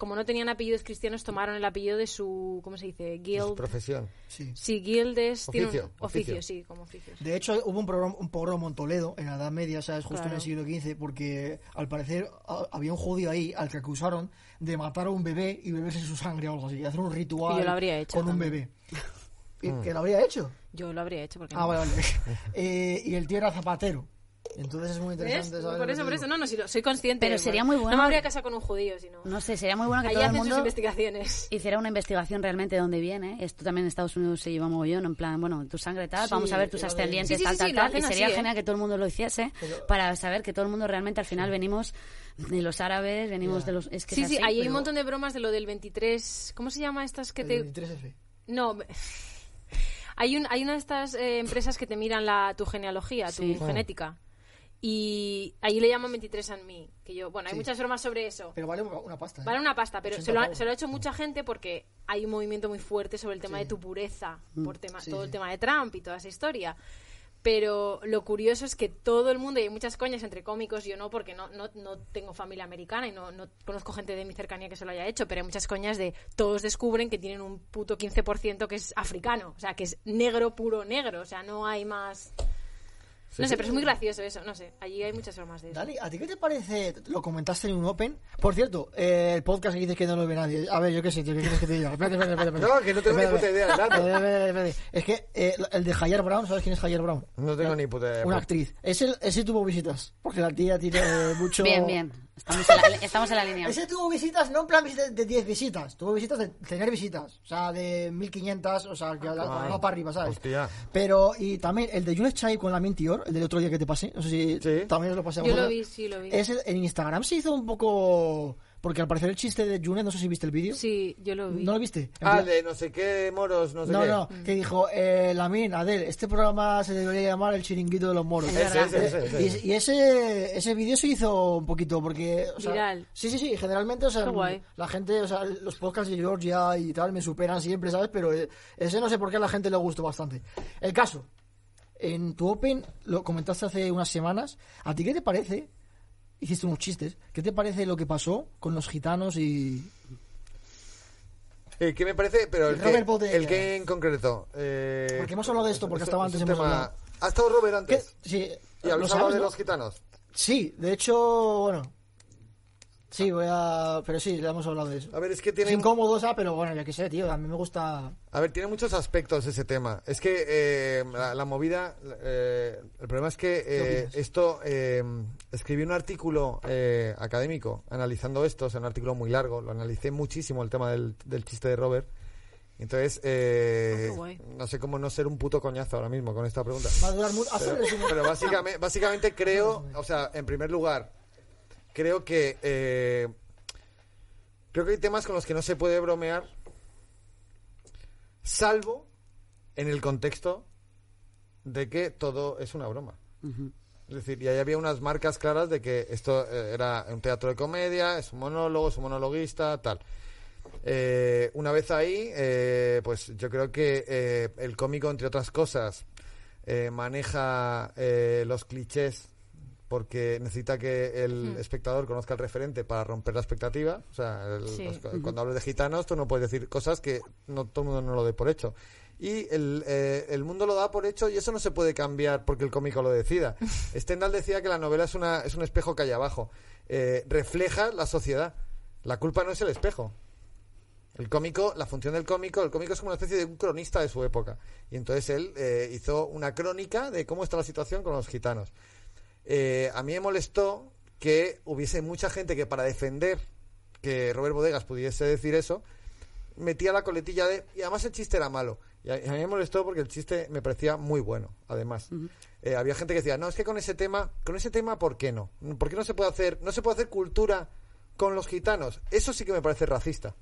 como no tenían apellidos cristianos, tomaron el apellido de su, ¿cómo se dice? Guild. profesión. Sí. Sí, guild es... tiene un- Oficio, oficio, oficio. sí, como oficio. De hecho, hubo un programa, un pogromo en Toledo, en la Edad Media, ¿sabes? Justo en el siglo XV, porque al parecer a- había un judío ahí al que acusaron de matar a un bebé y beberse su sangre o algo así, y hacer un ritual Y yo lo habría hecho con un bebé. ¿Y Mm. ¿Que lo habría hecho? Yo lo habría hecho porque Ah, no. vale, vale. Eh, y el tío era zapatero. Entonces es muy ¿Ves? interesante saber. Por eso, por eso, no, no, sí, lo- soy consciente. Pero sería muy bueno- No me habría casado con un judío, sino. No sé, sería muy bueno que Allí todo el hacen sus mundo investigaciones. hiciera una investigación realmente de dónde viene. Esto también en Estados Unidos se lleva mogollón, en plan, bueno, tu sangre tal, Sí, vamos a ver tus ascendientes Sí, sí, tal, sí, tal, tal. Y sería así, ¿eh? genial que todo el mundo lo hiciese Pero- para saber que todo el mundo realmente al final venimos de los árabes, venimos de los... Es que Sí, es sí, hay un montón de bromas de lo del 23. ¿Cómo se llama estas que El te.? 23F. No. me- Hay, un, hay una de estas eh, empresas que te miran la, tu genealogía, tu Sí. genética. Y ahí le llaman 23 and me. Que yo, bueno, hay Sí. muchas bromas sobre eso. Pero vale una pasta. ¿eh? Vale una pasta, pero 80 se lo, ha, se lo ha hecho mucha gente porque hay un movimiento muy fuerte sobre el tema Sí. de tu pureza, por tema, Sí, todo el tema de Trump y toda esa historia. Pero lo curioso es que todo el mundo, y hay muchas coñas entre cómicos, yo no, porque no, no, no tengo familia americana y no, no conozco gente de mi cercanía que se lo haya hecho, pero hay muchas coñas de todos descubren que tienen un puto 15% que es africano, o sea, que es negro, puro negro, o sea, no hay más... no sé, pero es muy gracioso eso, no sé, allí hay muchas bromas de eso. Dani, ¿a ti qué te parece? Lo comentaste en un Open. Por cierto, eh, el podcast que dices que no lo ve nadie. A ver, yo qué sé, tío, ¿qué quieres que te diga? Espérate, espérate, espérate. espérate. No, que no tengo ni puta idea, espérate, dale. espérate, espérate. Es que eh, el de Jayer Brown, ¿sabes quién es Jayer Brown? No tengo ni puta idea. Una actriz. Ese, ese tuvo visitas. Porque la tía tiene eh, mucho. Bien, bien. Estamos en la, estamos en la línea. Ese tuvo visitas, no en plan visitas de 10 visitas, tuvo visitas de tener visitas, o sea, de 1500, o sea, que Ah, va para arriba, ¿sabes? Hostia. Pero, y también el de Jules Chai con la Mintior, el del otro día que te pasé, no sé si Sí. también os lo pasé a Yo lo vi, sí, lo vi. Ese, en Instagram se hizo un poco. Porque al parecer el chiste de Junet, no sé si viste el vídeo. Sí, yo lo vi. ¿No lo viste? Ah, plan- de no sé qué moros, no sé no, qué. no, que dijo, eh, Lamin, Adel, este programa se debería llamar El chiringuito de los moros. Es Ese, ese, ese, ese. Y, y ese, ese vídeo se hizo un poquito porque... O sea, Viral. Sí, sí, sí, generalmente, o sea, guay. la gente, o sea, los podcasts de Georgia y tal me superan siempre, ¿sabes? Pero eh, ese no sé por qué a la gente le gustó bastante. El caso, en tu Open, lo comentaste hace unas semanas, ¿a ti qué te parece? Hiciste unos chistes, ¿qué te parece lo que pasó con los gitanos y... Eh, ¿Qué me parece? Pero el, que, el que en concreto. Eh, Porque hemos hablado de esto, porque es- estaba es antes hemos tema-. ¿Ha estado Robert ¿Qué? antes? Sí, ¿Y hablado de los gitanos? Sí, de hecho, bueno. Sí, voy a. Pero sí, le hemos hablado de eso. A ver, es que tiene. Es incómodo, ¿sabes? Pero bueno, ya que sé, tío. A mí me gusta. A ver, tiene muchos aspectos ese tema. Es que eh, la, la movida, eh, el problema es que eh, esto, eh, escribí un artículo eh, académico analizando esto, es un artículo muy largo, lo analicé muchísimo el tema del, del chiste de Robert. Entonces, eh, Ah, qué no sé cómo no ser un puto coñazo ahora mismo con esta pregunta. Va a durar mucho. Pero, pero básicamente, básicamente creo, o sea, en primer lugar, creo que eh, creo que hay temas con los que no se puede bromear, salvo en el contexto de que todo es una broma. Es decir, y ahí había unas marcas claras de que esto eh, era un teatro de comedia, es un monólogo, es un monologuista, tal. Eh, una vez ahí, eh, pues yo creo que eh, el cómico, entre otras cosas, eh, maneja eh, los clichés porque necesita que el espectador conozca el referente para romper la expectativa. O sea, el- Sí. los- cuando hablo de gitanos, tú no puedes decir cosas que no todo el mundo no lo dé por hecho. Y el, eh, el mundo lo da por hecho y eso no se puede cambiar porque el cómico lo decida. Stendhal decía que la novela es, una, es un espejo que hay abajo. Eh, refleja la sociedad. La culpa no es el espejo. El cómico, la función del cómico, el cómico es como una especie de un cronista de su época. Y entonces él eh, hizo una crónica de cómo está la situación con los gitanos. Eh, a mí me molestó que hubiese mucha gente que para defender que Robert Bodegas pudiese decir eso, metía la coletilla de... Y además el chiste era malo. Y a, mí me molestó porque el chiste me parecía muy bueno, además. Eh, había gente que decía, no, es que con ese tema, con ese tema, ¿por qué no? ¿Por qué no se puede hacer, no se puede hacer cultura con los gitanos? Eso sí que me parece racista.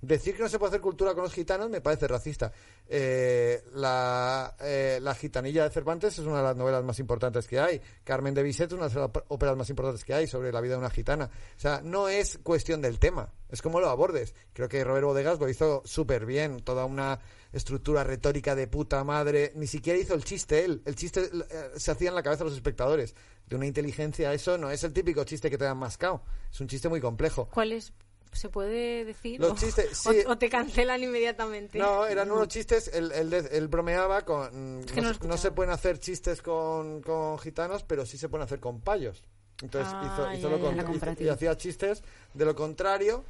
Decir que no se puede hacer cultura con los gitanos me parece racista. Eh, la, eh, la gitanilla de Cervantes es una de las novelas más importantes que hay. Carmen de Bizet es una de las óperas más importantes que hay sobre la vida de una gitana. O sea, no es cuestión del tema, es como lo abordes. Creo que Robert Bodegas lo hizo súper bien, toda una estructura retórica de puta madre. Ni siquiera hizo el chiste él, el chiste eh, se hacía en la cabeza de los espectadores. De una inteligencia, eso no es el típico chiste que te dan mascado, es un chiste muy complejo. ¿Cuál es? ¿Se puede decir? Los O- chistes, o, sí. o te cancelan inmediatamente. No, eran unos chistes, él, él él bromeaba con... que no, se- no pueden hacer chistes con, con gitanos, pero sí se pueden hacer con payos. Entonces Ah, hizo, hizo ya, lo ya, con- la hizo- comparativa. y hacía chistes de lo contrario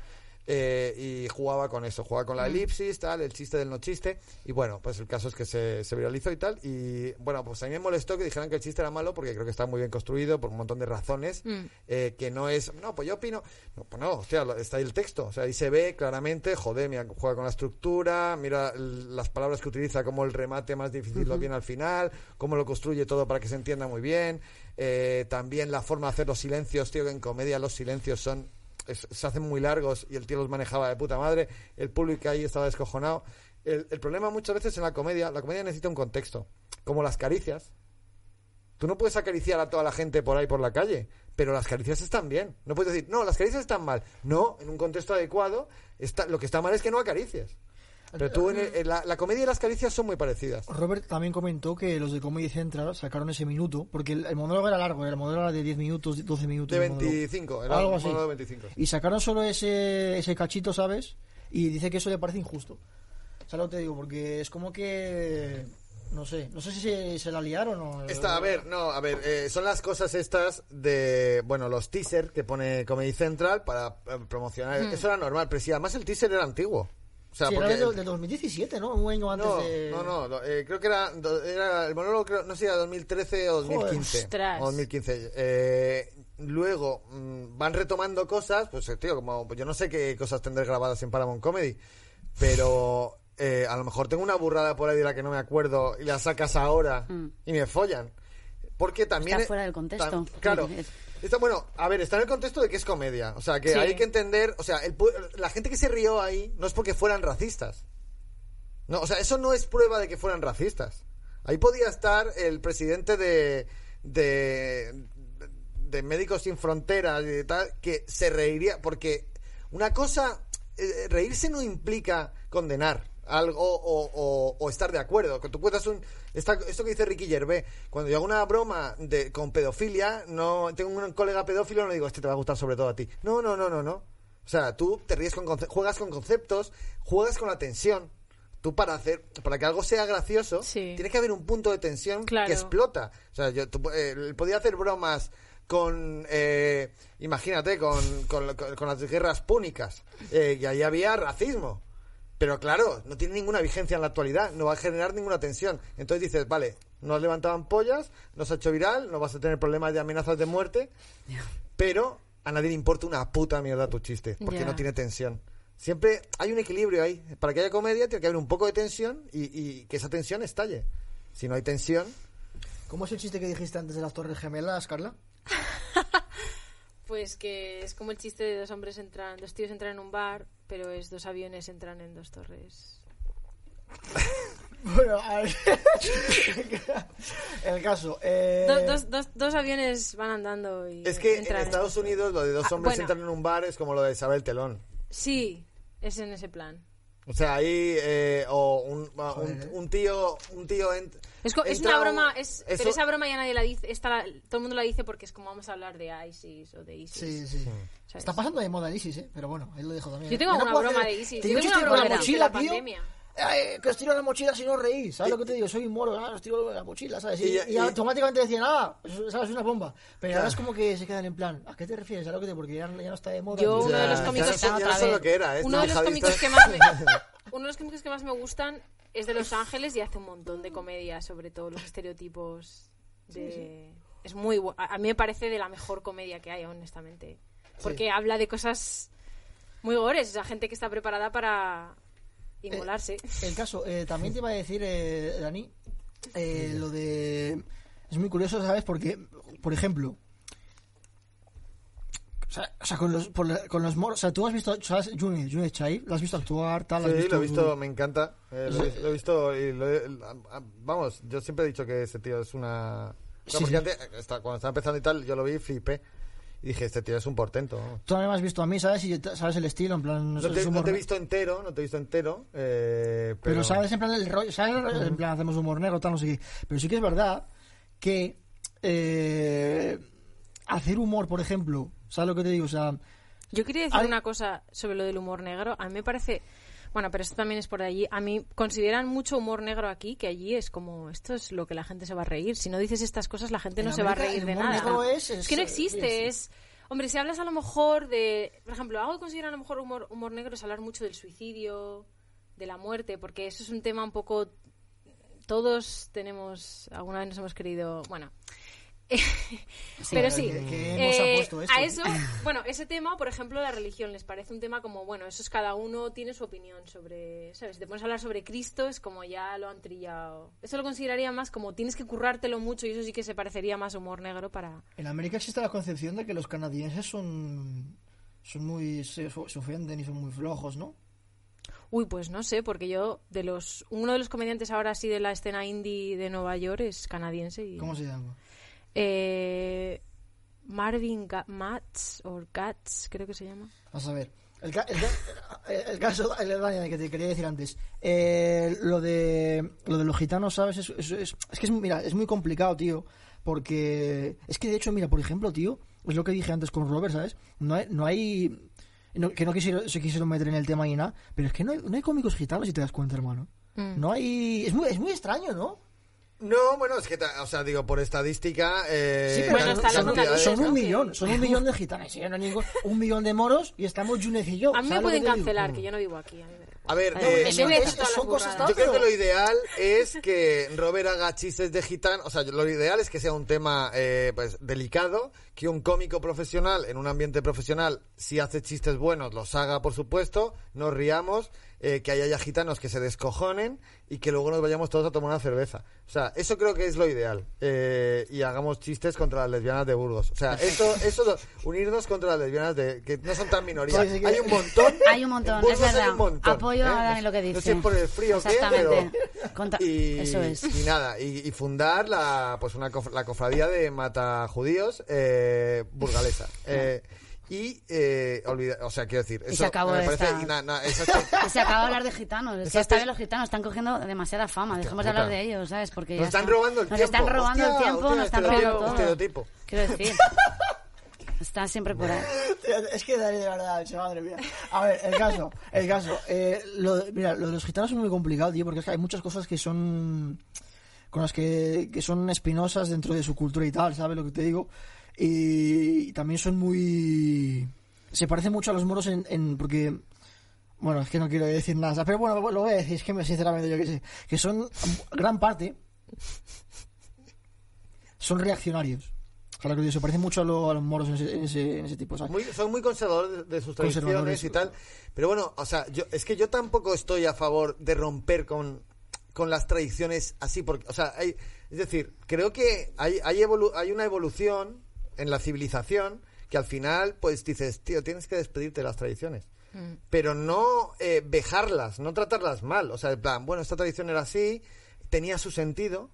eh, y jugaba con eso, jugaba con la elipsis, tal, el chiste del no chiste. Y bueno, pues el caso es que se, se viralizó y tal. Y bueno, pues a mí me molestó que dijeran que el chiste era malo porque creo que está muy bien construido por un montón de razones. Mm. eh, que no es, no, pues yo opino. No, pues no, hostia, está ahí el texto. O sea, ahí se ve claramente, joder, mira, juega con la estructura, mira las palabras que utiliza, como el remate más difícil lo viene al final, cómo lo construye todo para que se entienda muy bien. Eh, también la forma de hacer los silencios, tío, que en comedia los silencios son se hacen muy largos y el tío los manejaba de puta madre. El público ahí estaba descojonado. El, el problema muchas veces en la comedia, la comedia necesita un contexto, como las caricias. Tú no puedes acariciar a toda la gente por ahí por la calle, pero las caricias están bien. No puedes decir, no, las caricias están mal. No, en un contexto adecuado, está, lo que está mal es que no acaricies. Pero tú, en el- en la, la comedia y las caricias son muy parecidas. Robert también comentó que los de Comedy Central sacaron ese minuto, porque el, el monólogo era largo, el monólogo era de 10 minutos, 12 minutos. De el monólogo. 25, era Algo así. monólogo de 25. Y sacaron solo ese, ese cachito, ¿sabes? Y dice que eso le parece injusto. ¿Sabes lo que te digo? Porque es como que... No sé, no sé si se, se la liaron o... Está, a ver, no, a ver, eh, son las cosas estas de, bueno, los teasers que pone Comedy Central para eh, promocionar. Eso era normal, pero si además el teaser era antiguo. O sea, Sí, porque... era del, del 2017, ¿no? Un año antes No, de... no, no, eh, creo que era, era el monólogo, creo, no sé si era 2013 o 2015. ostras. O 2015. Eh, luego mm, van retomando cosas, pues eh, tío, como pues yo no sé qué cosas tendré grabadas en Paramount Comedy, pero eh, a lo mejor tengo una burrada por ahí de la que no me acuerdo y la sacas ahora y me follan. Porque también... Está fuera del contexto. claro. Es- Está, bueno, a ver, está en el contexto de que es comedia. O sea, que Sí. hay que entender... O sea, el la gente que se rió ahí no es porque fueran racistas. No, o sea, eso no es prueba de que fueran racistas. Ahí podía estar el presidente de, de, de Médicos Sin Fronteras y de tal, que se reiría, porque una cosa, eh, reírse no implica condenar algo o, o- o estar de acuerdo. Que tú puedas un, esta- esto que dice Ricky Gervais, cuando yo hago una broma de, con pedofilia, no tengo un colega pedófilo, no digo, este te va a gustar sobre todo a ti. No, no, no, no, no. O sea, tú te ríes con juegas con conceptos, juegas con la tensión. Tú para hacer, para que algo sea gracioso, Sí. tiene que haber un punto de tensión Claro. que explota. O sea, yo tú, eh, podía hacer bromas con, eh, imagínate, con, con, con- con las guerras púnicas. eh, y ahí había racismo. Pero claro, no tiene ninguna vigencia en la actualidad, no va a generar ninguna tensión. Entonces dices, vale, no has levantado ampollas, no se ha hecho viral, no vas a tener problemas de amenazas de muerte, pero a nadie le importa una puta mierda tu chiste, porque no tiene tensión. Siempre hay un equilibrio ahí. Para que haya comedia tiene que haber un poco de tensión y, y que esa tensión estalle. Si no hay tensión, ¿Cómo es el chiste que dijiste antes de las Torres Gemelas, Carla? Pues que es como el chiste de dos hombres entran, dos tíos entran en un bar, pero es dos aviones entran en dos torres. Bueno, a ver. el caso. Eh... Do- dos, dos, dos aviones van andando y es que en Estados Unidos lo de dos Ah, hombres bueno. entran en un bar es como lo de Isabel Telón. Sí, Es en ese plan. O sea, ahí, eh, o un, Joder, ¿eh? un, un tío, un tío en- Es, co- es una un- broma, es, eso- pero esa broma ya nadie la dice. Esta la- todo el mundo la dice porque es como vamos a hablar de ISIS o de ISIS. Sí, sí. ¿sabes? Está pasando de moda el ISIS, ¿eh? Pero bueno, él lo dijo también. Yo tengo no una puedo broma hacer- de ISIS. Te Yo digo tengo una con la broma de mochila, la tío. pandemia. Eh, que os tiro la mochila si no reís, ¿sabes lo que te digo? Soy un moro, ah, os tiro la mochila, ¿sabes? Y, Y y y- automáticamente decían, ah, ¿sabes? Es una bomba. Pero ahora Claro. es como que se quedan en plan, ¿a qué te refieres? ¿Sabes lo que te Porque ya, ya no está de moda. Yo, uno de los cómicos no no ¿eh? Cómicos que más me, uno de los cómicos que más me gustan es de Los Ángeles y hace un montón de comedia sobre todos los estereotipos de es muy bu- a mí me parece de la mejor comedia que hay honestamente. Porque habla de cosas muy gores o sea gente que está preparada para inmolarse. El caso, eh, también te iba a decir, eh, Dani, eh, lo de... Es muy curioso, ¿sabes? Porque, por ejemplo... O sea, o sea, con los, por la- con los moros... O sea, tú has visto, ¿sabes? Junior, Junior Chai, lo has visto actuar, tal, Sí, visto... lo he visto, me encanta. Eh, lo, he- lo he visto y lo he- vamos, yo siempre he dicho que ese tío es una... Sí, porque sí. antes, está- cuando estaba empezando y tal, yo lo vi y flipé. Y dije, este tío es un portento. Tú también me has visto a mí, ¿sabes? Y sabes el estilo, en plan... No te, no te he visto entero, no te he visto entero, eh, pero... Pero sabes en plan el rollo, ¿sabes? En plan hacemos humor negro, tal, no sé qué. Pero sí que es verdad que eh, hacer humor, por ejemplo, ¿sabes lo que te digo? O sea, yo quería decir Hay- una cosa sobre lo del humor negro. A mí me parece bueno pero esto también es por allí. A mí consideran mucho humor negro aquí que allí es como esto es lo que la gente se va a reír. Si no dices estas cosas la gente En no se va a reír de humor nada. negro es- es, que no eh, existe es hombre si hablas a lo mejor de por ejemplo algo que consideran a lo mejor humor humor negro es hablar mucho del suicidio de la muerte porque eso es un tema un poco todos tenemos alguna vez nos hemos querido bueno pero sí, que- que hemos eh, apuesto eso. a eso, bueno, ese tema, por ejemplo, la religión, les parece un tema como, bueno, eso es cada uno tiene su opinión sobre, ¿sabes? Si te pones a hablar sobre Cristo, es como ya lo han trillado. Eso lo consideraría más como tienes que currártelo mucho y eso sí que se parecería más a humor negro para... en América existe la concepción de que los canadienses son, son muy... Se, se ofenden y son muy flojos, ¿no? Uy, pues no sé, porque yo, de los... Uno de los comediantes ahora sí de la escena indie de Nueva York es canadiense y... ¿Cómo se llama? Eh, Marvin Ga- Mats, o Gats, creo que se llama. Vamos a ver. El, ca- el ca- el caso el, que te quería decir antes. Eh, lo de lo de los gitanos, ¿sabes? Es, es, es- es que es, mira, es muy complicado, tío. Porque es que de hecho, mira, por ejemplo, tío, es lo que dije antes con Robert, ¿sabes? No hay, no hay no- que no quisieron, se quisieron meter en el tema y nada, pero es que no hay, no hay cómicos gitanos si te das cuenta, hermano. Mm. No hay, es muy, es muy extraño, ¿no? No, bueno, es que, ta- o sea, digo, por estadística... Eh, Sí, pero Bueno, son, cantidades- son un ¿no? millón, son un millón de gitanos, sí, no hay ningún- un millón de moros y estamos Junez y yo. A mí me ¿sabes lo que pueden cancelar, que yo no vivo aquí. a mí me. A ver, eh, son- a es- son cosas. Yo creo que lo ideal es que Robert haga chistes de gitano. O sea, lo ideal es que sea un tema eh, pues, delicado, que un cómico profesional en un ambiente profesional, si hace chistes buenos, los haga, por supuesto, nos riamos, eh, que haya gitanos que se descojonen y que luego nos vayamos todos a tomar una cerveza. O sea, eso creo que es lo ideal. Eh, y hagamos chistes contra las lesbianas de Burgos. O sea, eso, eso lo- unirnos contra las lesbianas de que no son tan minorías. Pues Hay un montón. Hay un montón, es verdad. hay un montón, Apoyo ¿eh? a Dani lo que dice. No sé por el frío que Exactamente. pero... Contra- Y, Eso es. y nada, y, y fundar la, pues una cof- la cofradía de mata judíos eh, burgalesa. Y, eh, olvida, o sea, quiero decir, Y eso se acabó me parece. esta- y na- na- eso es- Y se acaba de hablar de gitanos. Es que está bien los gitanos, están cogiendo demasiada fama. Dejemos de hablar de ellos, ¿sabes? Porque nos ya están está. robando el Nos tiempo. están robando Hostia, el tiempo, hostia, nos están estereotipo, robando todo. estereotipo. Quiero decir. Está siempre por ahí. Es que Dani, de verdad, madre mía. A ver, el caso, el caso. Eh, lo, de- mira, lo de los gitanos es muy complicado, tío, porque es que hay muchas cosas que son. con las que, que son espinosas dentro de su cultura y tal, ¿sabes lo que te digo? Y, también son muy. se parecen mucho a los moros en. en- porque. Bueno, es que no quiero decir nada, pero bueno, lo voy a decir, es que me- sinceramente yo que sé. Que son. gran parte. son reaccionarios. Claro que se parece mucho a, lo- a los moros en ese, en ese, en ese tipo, ¿sabes? Muy, son muy conservadores de, sus tradiciones y tal. Pero bueno, o sea, yo, es que yo tampoco estoy a favor de romper con, con las tradiciones así. Porque, o sea, hay, es decir, creo que hay, hay, evolu- hay una evolución en la civilización que al final, pues dices, tío, tienes que despedirte de las tradiciones. Pero no eh, vejarlas, no tratarlas mal. O sea, en plan, bueno, esta tradición era así, tenía su sentido,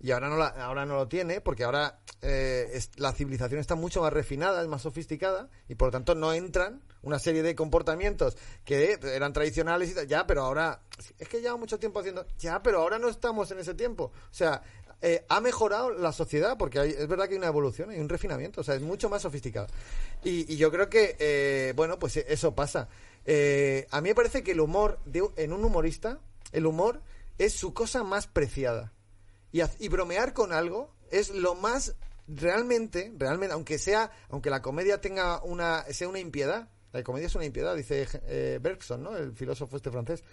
y ahora no, la, ahora no lo tiene, porque ahora eh, es- la civilización está mucho más refinada, es más sofisticada y por lo tanto no entran una serie de comportamientos que eran tradicionales y tal, ya, pero ahora es que lleva mucho tiempo haciendo, ya, pero ahora no estamos en ese tiempo. O sea, eh, ha mejorado la sociedad porque es verdad que hay una evolución, hay un refinamiento, o sea, es mucho más sofisticada. Y, yo creo que, eh, bueno, pues eso pasa. Eh, a mí me parece que el humor en un humorista, el humor es su cosa más preciada. Y, bromear con algo es lo más realmente, realmente, aunque sea, aunque la comedia tenga una, sea una impiedad, la comedia es una impiedad, dice Bergson, ¿no? El filósofo este francés.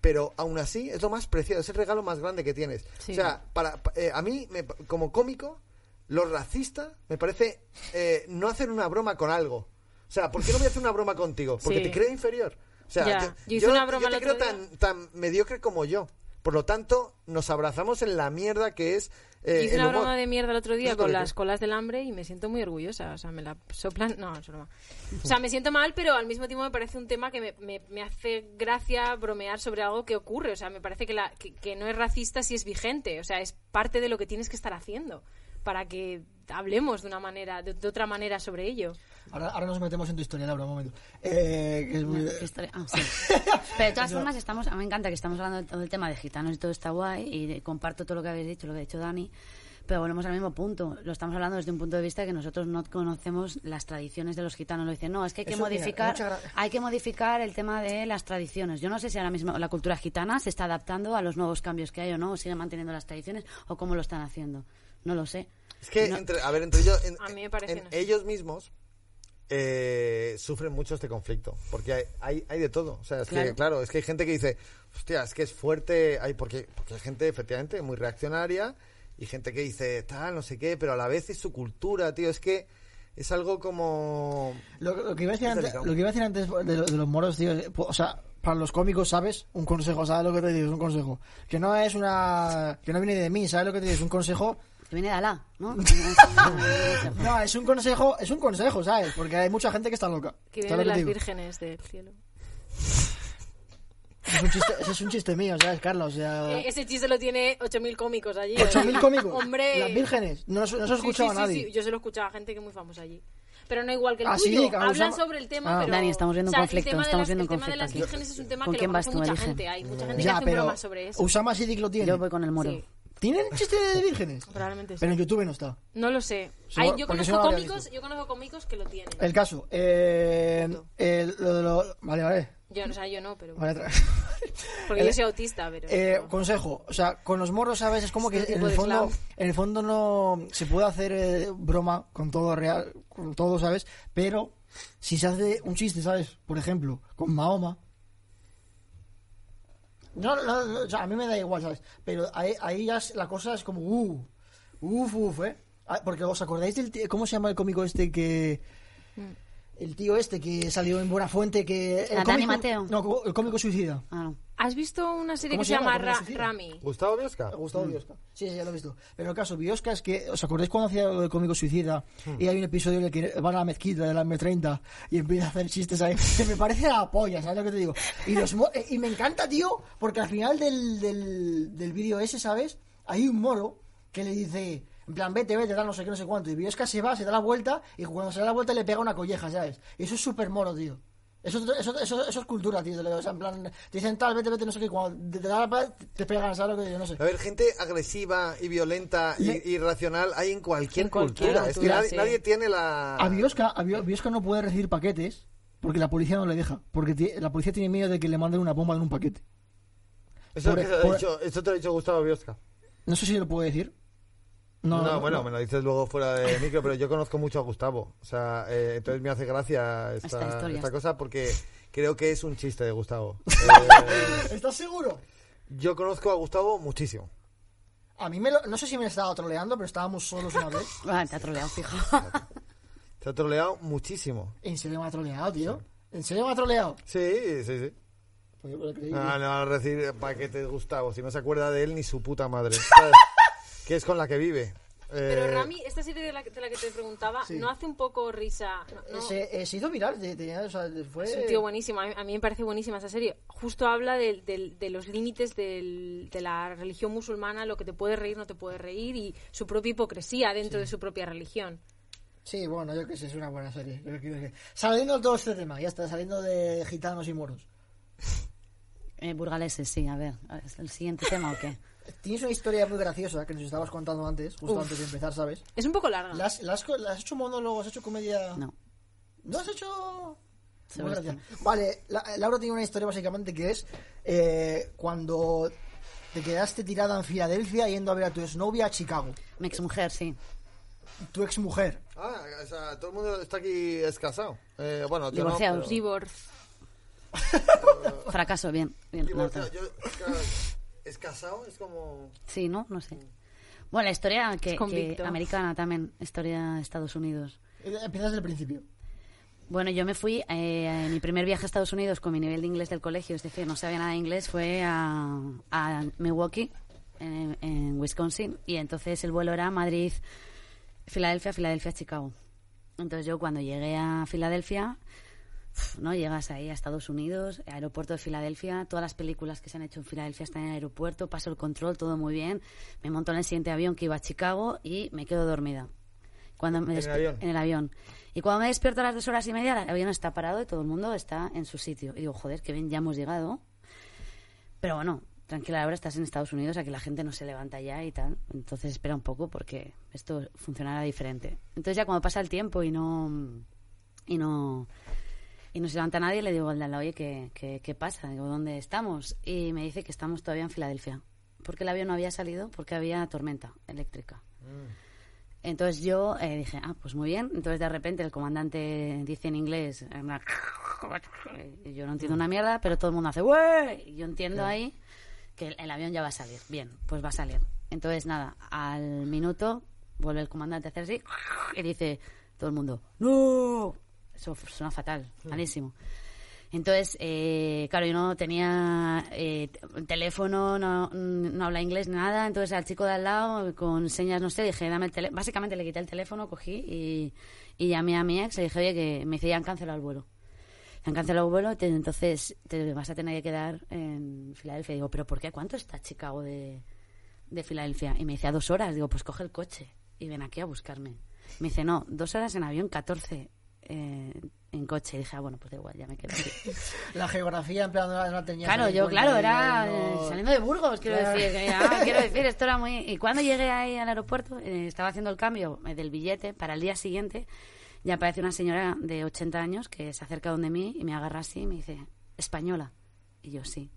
Pero aún así es lo más preciado, es el regalo más grande que tienes. Sí. O sea, para, pa- eh, a mí, me- como cómico, lo racista me parece eh, no hacer una broma con algo. O sea, ¿por qué no voy a hacer una broma contigo? Porque Sí. te creo inferior. O sea, Ya. yo, Yo hice una broma yo el te creo tan, tan mediocre como yo. Por lo tanto, nos abrazamos en la mierda que es eh, Hice el una broma de mierda el otro día con las colas del hambre y me siento muy orgullosa. O sea, me la soplan. No, es broma. O sea, me siento mal, pero al mismo tiempo me parece un tema que me, me- me hace gracia bromear sobre algo que ocurre. O sea, me parece que, la, que, que no es racista si es vigente. O sea, es parte de lo que tienes que estar haciendo para que hablemos de una manera, de, de otra manera sobre ello. Ahora, ahora nos metemos en tu historia, Laura, un momento. Eh, que es muy- ¿Qué historia? Ah, sí. Pero de todas formas, estamos, a mí me encanta que estamos hablando de todo el tema de gitanos y todo está guay y comparto todo lo que habéis dicho, lo que ha dicho Dani. Pero volvemos al mismo punto. Lo estamos hablando desde un punto de vista que nosotros no conocemos las tradiciones de los gitanos. Lo dicen, no, es que hay que Eso, modificar, hay que modificar el tema de las tradiciones. Yo no sé si ahora mismo la cultura gitana se está adaptando a los nuevos cambios que hay o no, o sigue manteniendo las tradiciones o cómo lo están haciendo. No lo sé. Es que, No. entre, a ver, entre ellos, en- A mí me parece en no ellos mismos eh, sufren mucho este conflicto. Porque hay, hay, hay de todo. O sea, es Claro. que, claro, es que hay gente que dice, hostia, es que es fuerte. Hay, porque, porque hay gente, efectivamente, muy reaccionaria. Y gente que dice, tal, no sé qué, pero a la vez es su cultura, tío. Es que es algo como. Lo, lo que iba a decir Es antes, lo que iba a decir antes de, lo- de los moros, tío, eh, o sea, para los cómicos, ¿sabes? Un consejo, ¿sabes lo que te digo? Es un consejo. Que no es una... que no viene de mí, ¿sabes lo que te digo? Es un consejo... Que viene de Alá, ¿no? No, es un consejo, es un consejo, ¿sabes? Porque hay mucha gente que está loca. Que ¿Sabes vienen lo las te digo? vírgenes del cielo. Es un chiste, ese es un chiste mío, ¿sabes, Carlos? O sea... Eh, ese chiste lo tiene 8.000 cómicos allí. 8.000 cómicos. Hombre. Las vírgenes. No, se- no se Sí, escuchaba sí, a sí, nadie. sí. Yo se lo escuchaba a gente que es muy famosa allí. Pero no igual que el Ah, tuyo. que Hablan usaba- sobre el tema, Ah. pero... Dani, estamos viendo un o sea, el conflicto, tema de estamos las- viendo un El tema de conflicto las aquí. vírgenes es un tema ¿Con que quién lo vas conoce tú, mucha Virgen? gente. Hay mucha gente que Ya, hace pero bromas sobre eso. Usama Siddiq lo tiene. Yo voy con el moro. ¿Tienen chiste de vírgenes? Probablemente sí. Pero en YouTube no está. No lo sé. Hay- yo, porque si conozco no lo habría cómicos, visto. yo conozco cómicos que lo tienen. El caso. Eh, el- lo de lo- Vale, vale. Yo, o sea, yo no, pero... Vale, tra- Porque el- yo soy autista, pero... Eh, no. consejo, o sea, con los morros, ¿sabes? Es como que Este en tipo el de fondo, en el fondo no se puede hacer eh, broma con todo real, con todo, ¿sabes? Pero si se hace un chiste, ¿sabes? Por ejemplo, con Mahoma. No, no, no, o sea, a mí me da igual, ¿sabes? Pero ahí, ahí ya es- la cosa es como, uh, uf, uf, ¿eh? Ah, Porque os acordáis del tío- ¿cómo se llama el cómico este que... El tío este que salió en Buena Fuente que... el ¿A Dani cómico- Mateo? No, el cómico suicida. Ah, no. ¿Has visto una serie ¿Cómo que se llama Ra-? Rami? ¿Gustavo Biosca? Gustavo Biosca. Sí, sí, ya lo he visto. Pero el caso, Biosca es que, ¿os acordáis cuando hacía lo del cómico suicida? Y hay un episodio en el que van a la mezquita de la M30 y empieza a hacer chistes ahí. Que me parece la polla, ¿sabes lo que te digo? Y, los eh, y me encanta, tío, porque al final del, del, del vídeo ese, ¿sabes? Hay un moro que le dice, en plan, vete, vete, tal, no sé qué, no sé cuánto. Y Biosca se va, se da la vuelta y cuando se da la vuelta le pega una colleja, ¿sabes? Y eso es súper moro, tío. Eso, eso, eso, eso es cultura, tío. O sea, en plan, te dicen tal, vete, vete, no sé qué. Cuando te, te da la te pegan, ¿sabes lo que digo? No sé. A ver, gente agresiva y violenta y irracional hay en cualquier En cualquier cultura. Es que nadie, sí. nadie tiene la... A Biosca, a Bio- Biosca no puede recibir paquetes porque la policía no le deja. Porque la policía tiene miedo de que le manden una bomba en un paquete. Eso, por- que te lo ha por- dicho, eso te lo ha dicho Gustavo Biosca. No sé si lo puedo decir. No, No, no, bueno, no. me lo dices luego fuera de micro, pero yo conozco mucho a Gustavo. O sea, eh, entonces me hace gracia esta, Esta historia. esta cosa porque creo que es un chiste de Gustavo. Eh, ¿Estás seguro? yo conozco a Gustavo muchísimo. A mí me lo- no sé si me estaba troleando, pero estábamos solos una vez. Ah, te ha troleado, fijo. Te ha troleado muchísimo. ¿En serio me ha troleado, tío? ¿En serio me ha troleado? Sí, sí, sí. Pues yo me lo creí. Ah, no va a recibir paquetes Gustavo, si no se acuerda de él ni su puta madre. ¿sabes? que es con la que vive. Pero Eh, Rami, esta serie de la, que- de la que te preguntaba, Sí. ¿no hace un poco risa? No, no. Se, eh, se hizo viral. de- de- o sea, fue... Es un tío buenísimo. A mí, a mí me parece buenísima esa serie. justo habla de, de- de los límites del- de la religión musulmana, lo que te puede reír, no te puede reír, y su propia hipocresía dentro de su propia religión. Sí, bueno, yo que sé, es una buena serie. Yo creo que- Saliendo de todo este tema, ya está, saliendo de gitanos y moros. Eh, burgaleses, sí, a ver. ¿es ¿El siguiente tema o qué? Tienes una historia muy graciosa que nos estabas contando antes, justo Uf. antes de empezar, ¿sabes? Es un poco larga. ¿La has, la has co- la has hecho monólogo, has hecho comedia? No. ¿No has hecho...? Muy. Vale, la- Laura tiene una historia básicamente que es eh, cuando te quedaste tirada en Filadelfia yendo a ver a tu exnovia a Chicago. Mi exmujer, sí. Tu exmujer. Ah, o sea, todo el mundo está aquí es casado. Eh, bueno, yo no, Divorciados. pero- Divorce. Fracaso, bien. bien Divorciado. no, Yo, claro, es casado, es como... Sí, ¿no? No sé. Bueno, la historia que, Es que americana también, historia de Estados Unidos. Eh, Empiezas desde el principio. Bueno, yo me fui, eh, mi primer viaje a Estados Unidos con mi nivel de inglés del colegio, es decir, no sabía nada de inglés, fue a, a Milwaukee, en, en Wisconsin, y entonces el vuelo era Madrid-Filadelfia, Filadelfia-Chicago. Entonces yo cuando llegué a Filadelfia, ¿no? Llegas ahí a Estados Unidos, aeropuerto de Filadelfia, todas las películas que se han hecho en Filadelfia están en el aeropuerto, paso el control, todo muy bien, me monto en el siguiente avión que iba a Chicago y me quedo dormida. Cuando me ¿En el avión? En el avión. Y cuando me despierto a las dos horas y media, el avión está parado y todo el mundo está en su sitio. Y digo, joder, que bien, ya hemos llegado. Pero bueno, tranquila, ahora estás en Estados Unidos, aquí la gente no se levanta ya y tal. Entonces espera un poco porque esto funcionará diferente. Entonces ya cuando pasa el tiempo y no... Y no y no se levanta nadie, le digo al de al lado, oye, ¿qué, qué, qué pasa? Digo, ¿dónde estamos? Y me dice que estamos todavía en Filadelfia. Porque el avión no había salido, porque había tormenta eléctrica. Entonces yo eh, dije, ah, pues muy bien. Entonces de repente el comandante dice en inglés, y yo no entiendo una mierda, pero todo el mundo hace, ¡wey! Y yo entiendo ahí que el, el avión ya va a salir. Bien, pues va a salir. Entonces nada, al minuto vuelve el comandante a hacer así y dice todo el mundo, ¡no! Eso suena fatal, malísimo. Entonces, eh, claro, yo no tenía eh, teléfono, no, no habla inglés, nada. Entonces al chico de al lado, con señas, no sé, dije, dame el teléfono. Básicamente le quité el teléfono, cogí y, y llamé a mi ex. Le dije, oye, que me dice, ya han cancelado el vuelo. Han cancelado el vuelo, te- entonces te vas a tener que quedar en Filadelfia. Digo, ¿pero por qué? ¿Cuánto está Chicago de, de Filadelfia? Y me dice, a dos horas. Digo, pues coge el coche y ven aquí a buscarme. Me dice, no, dos horas en avión, 14 eh, en coche. Y dije, ah, bueno, pues da igual, ya me quedo aquí. La geografía, en plan, no la tenías Claro, yo, claro, era no- eh, saliendo de Burgos, quiero Claro. decir. que ya, quiero decir, esto era muy... Y cuando llegué ahí al aeropuerto, eh, estaba haciendo el cambio eh, del billete para el día siguiente, y aparece una señora de 80 años que se acerca donde mí y me agarra así y me dice, ¿española? Y yo, sí.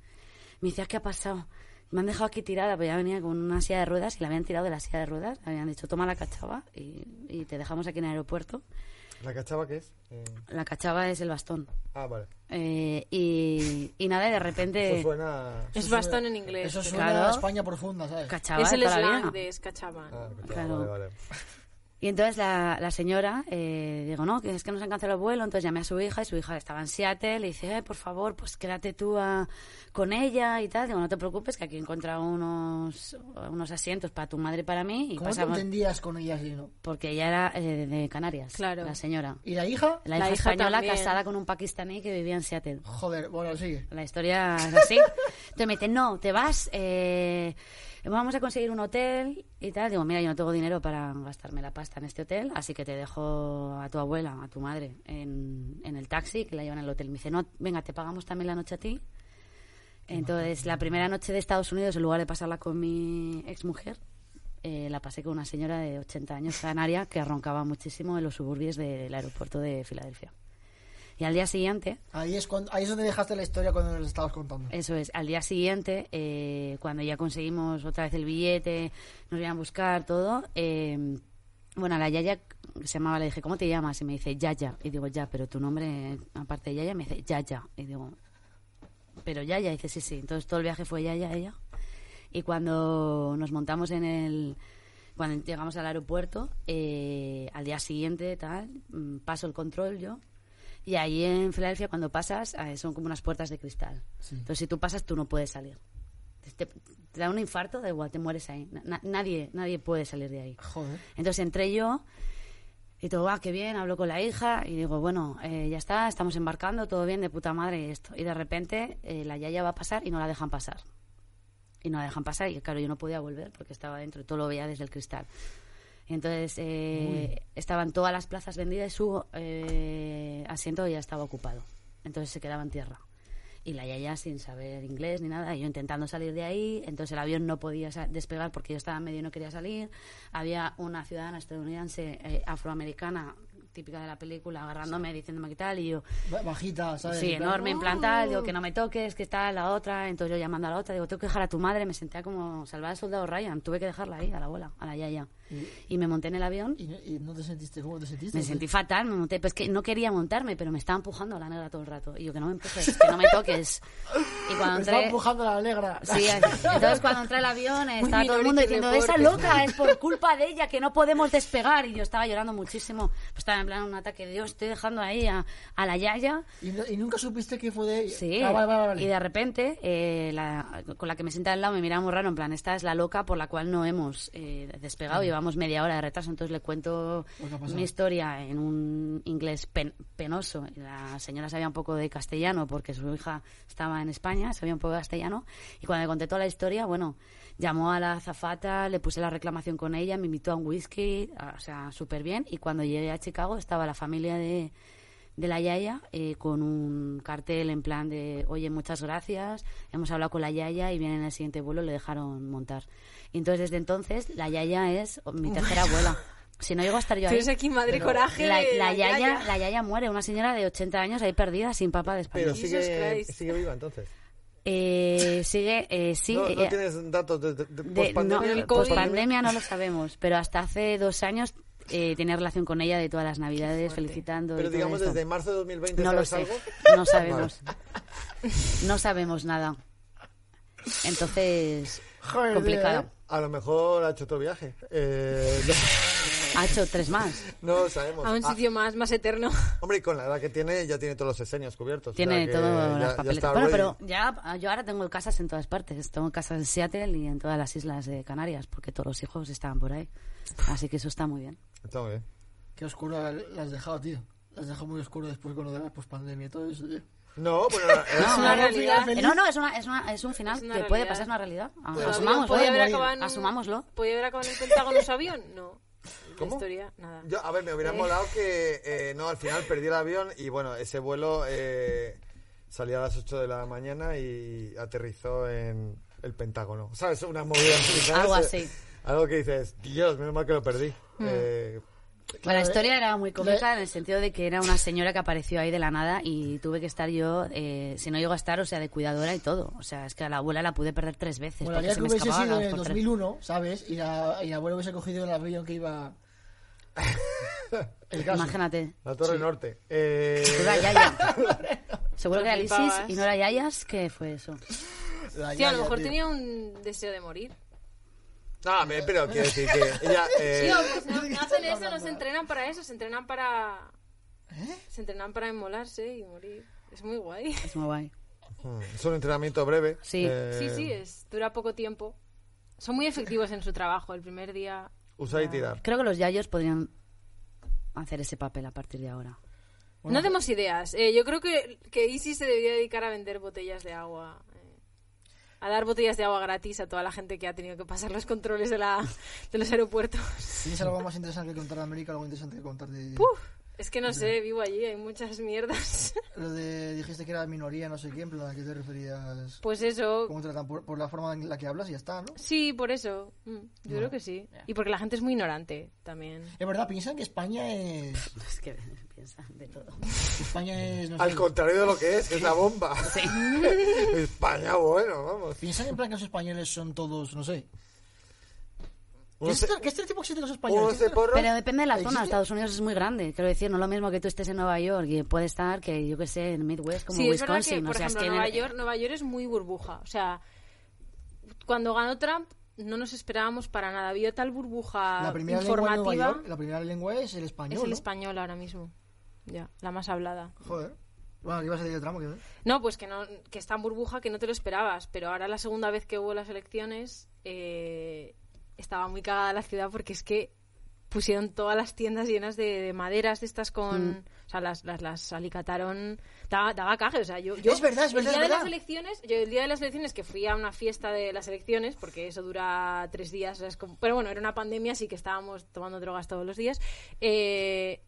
Me dice, "¿Ah, ¿qué ha pasado? Me han dejado aquí tirada, pues ya venía con una silla de ruedas y la habían tirado de la silla de ruedas. Le habían dicho, toma la cachava y, y te dejamos aquí en el aeropuerto. ¿La cachava qué es? Eh, La cachava es el bastón. Ah, vale. Eh, y, y nada, y de repente... Eso suena... Es bastón suena- en inglés. Eso suena Claro. a España profunda, ¿sabes? Cachava es el slang de Escachaban. Ah, cachava, Claro. vale, vale. Y entonces la, la señora, eh, digo, no, que es que nos han cancelado el vuelo, entonces llamé a su hija y su hija estaba en Seattle, le dice, eh, por favor, pues quédate tú a- con ella y tal. Digo, no te preocupes, que aquí he encontrado unos, unos asientos para tu madre y para mí. Y ¿Cómo te entendías con ella así, no? porque ella era eh, de Canarias, Claro. la señora. ¿Y la hija? La, La hija, hija española también. casada con un pakistaní que vivía en Seattle. Joder, bueno, sigue. La historia es así. Entonces me dice, no, te vas, eh, vamos a conseguir un hotel y tal. Digo, mira, yo no tengo dinero para gastarme la pasta en este hotel, así que te dejo a tu abuela, a tu madre, en, en el taxi, que la llevan al hotel. Me dice, no, venga, te pagamos también la noche a ti. Entonces, la primera noche de Estados Unidos, en lugar de pasarla con mi exmujer, eh, la pasé con una señora de 80 años canaria que roncaba muchísimo en los suburbios del aeropuerto de Filadelfia. Y al día siguiente, Ahí es, cuando, ahí es donde dejaste la historia cuando nos estabas contando. eso es, al día siguiente, eh, cuando ya conseguimos otra vez el billete, nos iban a buscar todo, eh, bueno, a la Yaya se llamaba, le dije, ¿cómo te llamas? Y me dice, Yaya. Y digo, ya, pero tu nombre, aparte de Yaya, me dice, Yaya. Y digo, pero Yaya, y dice, sí, sí. Entonces todo el viaje fue Yaya, ella. Y cuando nos montamos en el... Cuando llegamos al aeropuerto, eh, al día siguiente, tal, mm, paso el control yo. Y ahí en Filadelfia, cuando pasas, eh, son como unas puertas de cristal. Entonces, si tú pasas, tú no puedes salir. Te, te da un infarto, da igual, te mueres ahí. Na- nadie, nadie puede salir de ahí. Joder. Entonces entré yo Y todo, va, qué bien, hablo con la hija y digo, bueno, eh, ya está, estamos embarcando, todo bien, de puta madre y esto. Y de repente eh, la yaya va a pasar y no la dejan pasar. Y no la dejan pasar y claro, yo no podía volver porque estaba dentro y todo lo veía desde el cristal. Entonces eh, estaban todas las plazas vendidas y su eh, asiento ya estaba ocupado. Entonces se quedaba en tierra. Y la yaya sin saber inglés ni nada, y yo intentando salir de ahí, entonces el avión no podía despegar porque yo estaba medio y no quería salir. Había una ciudadana estadounidense eh, afroamericana, típica de la película, agarrándome, diciéndome qué tal, y yo, Ba- Bajita, ¿sabes? Sí, En plan, enorme, implantal, digo que no me toques, que está la otra, entonces yo llamando a la otra, digo, tengo que dejar a tu madre, me sentía como salvar al soldado Ryan, tuve que dejarla ahí, a la abuela, a la yaya. Y me monté en el avión, ¿Y, no- y no te sentiste? ¿Cómo te sentiste? me sentí fatal, me monté, pues que no quería montarme, pero me estaba empujando la negra todo el rato, y yo que no me empujes, que no me toques. Y cuando Me estaba entré... empujando a la negra. Sí, entonces cuando entré al avión Muy estaba todo el mundo diciendo, esa loca es por culpa de ella que no podemos despegar y yo estaba llorando muchísimo, pues estaba en plan un ataque de Dios, estoy dejando ahí a, a la yaya ¿Y, no- y nunca supiste que fue de ella? Sí, Ah, vale, vale, vale. y de repente eh, la- con la que me senté al lado me miraba muy raro, en plan, esta es la loca por la cual no hemos eh, despegado, llevamos media hora de retraso, entonces le cuento pasado. mi historia en un inglés pen- penoso. La señora sabía un poco de castellano porque su hija estaba en España, sabía un poco de castellano, y cuando le conté toda la historia, bueno, llamó a la azafata, le puse la reclamación con ella, me invitó a un whisky, o sea, súper bien, y cuando llegué a Chicago estaba la familia de de la Yaya eh, con un cartel en plan de, oye, muchas gracias, hemos hablado con la Yaya y viene en el siguiente vuelo, le dejaron montar. Y entonces, desde entonces, la Yaya es mi tercera abuela. Si no llego a estar yo ahí, Tienes aquí madre coraje. la, la yaya, yaya. la Yaya muere, una señora de 80 años ahí perdida, sin papá de Pero español. Jesus sigue, sigue viva entonces. Eh, sigue, eh, sí, no, no eh, tienes datos de, de, de de- pospandemia? no, COVID. pospandemia no lo sabemos, pero hasta hace dos años eh, tenía relación con ella de todas las navidades, felicitando. y Pero todo digamos esto. desde marzo de 2020 No lo sé, algo. no sabemos. No sabemos nada. Entonces, Joder, complicado. ¿eh? A lo mejor ha hecho otro viaje. Eh, Ha hecho tres más. no lo sabemos. A un Ah, sitio más, más eterno. hombre, y con la edad que tiene, ya tiene todos los esenios cubiertos. o sea Tiene que todo ya- las ya papeles. Bueno, ready. pero ya yo ahora tengo casas en todas partes. Tengo casas en Seattle y en todas las islas de Canarias, porque todos los hijos estaban por ahí. Así que eso está muy bien. Está muy bien. Qué oscuro la la has dejado, tío. La has dejado muy oscuro después con lo de la pospandemia y todo eso, tío. No, bueno, es- Es una realidad. Eh, no, no, es, una, es, una- es un final Es que puede realidad. pasar, es una realidad. Ah, Asumámoslo. podía Asumámoslo. ¿Podía haber acabado en el Pentágono su avión? No. ¿Cómo? La historia, nada. Yo, a ver, me hubiera Eh. molado que eh, no, al final perdí el avión y bueno, ese vuelo eh, salía a las 8 de la mañana y aterrizó en el Pentágono. ¿Sabes? Una movida. Algo así. Algo que dices, Dios, menos mal que lo perdí. Eh, Bueno, la Claro, historia era muy cómica la- en el sentido de que era una señora que apareció ahí de la nada y tuve que estar yo, eh, si no llego a estar, o sea, de cuidadora y todo. O sea, es que a la abuela la pude perder tres veces Bueno, porque que se me hubiese sido en dos el por tres. 2001, ¿sabes? Y la, y la abuela hubiese cogido el avión que iba... El caso. Imagínate. la Torre Norte. Eh, Era Yaya. Seguro que era flipabas. y no era Yayas. ¿Qué fue eso? La Tío, a lo mejor tío. tenía un deseo de morir. No, me- pero quiero decir que ella... eh, pues no, no hacen eso, no se entrenan para eso, se entrenan para... ¿Eh? Se entrenan para inmolarse y morir. Es muy guay. Es muy guay. mm, es un entrenamiento breve. Sí. eh, Sí, sí, es, dura poco tiempo. Son muy efectivos en su trabajo. El primer día... Usar y tirar. Creo que los Yayos podrían hacer ese papel a partir de ahora. No demos ideas. Eh, yo creo que, que Easy se debería dedicar a vender botellas de agua. A dar botellas de agua gratis a toda la gente que ha tenido que pasar los controles de, la, de los aeropuertos. ¿Tienes algo más interesante que contar de América? Algo interesante que contar de... Es que no sé, vivo allí, hay muchas mierdas. Lo de... Dijiste que era minoría, no sé en plan, ¿a qué te referías? Pues eso. ¿Cómo tratan? Por, por la forma en la que hablas y ya está, ¿no? Sí, por eso. Mm, yo creo que sí. Y porque la gente es muy ignorante también. Es verdad, piensan que España es... Es que piensa de todo. España es... No sé, Al contrario de lo que es, que es la bomba. Sí. España, bueno, vamos. Piensan en plan que los españoles son todos, no sé... ¿Qué, Unos, este- ¿Qué estereotipo existe de los españoles? Pero depende de la ¿Existe? zona. Estados Unidos es muy grande. Quiero decir, no es lo mismo que tú estés en Nueva York y puede estar que, yo que sé, en Midwest como sí, es verdad Wisconsin. que, por o sea, ejemplo, es que Nueva, el- York, Nueva York es muy burbuja. O sea, cuando ganó Trump no nos esperábamos para nada. Había tal burbuja La primera lengua en Nueva informativa. York, la primera lengua es el español, es el ¿no? español ahora mismo. Ya, la más hablada. Joder. Bueno, ¿qué ibas a decir de tramo? ¿Qué? No, pues que, no, que está en burbuja, que no te lo esperabas. Pero ahora la segunda vez que hubo las elecciones, eh, estaba muy cagada la ciudad porque es que pusieron todas las tiendas llenas de, de maderas de estas con... Mm. O sea, las, las, las alicataron... Daba, daba caje, o sea, yo... yo Es verdad, es verdad, El día es de las elecciones, yo el día de las elecciones que fui a una fiesta de las elecciones, porque eso dura tres días, o sea, es como- pero bueno, era una pandemia, así que estábamos tomando drogas todos los días. Eh,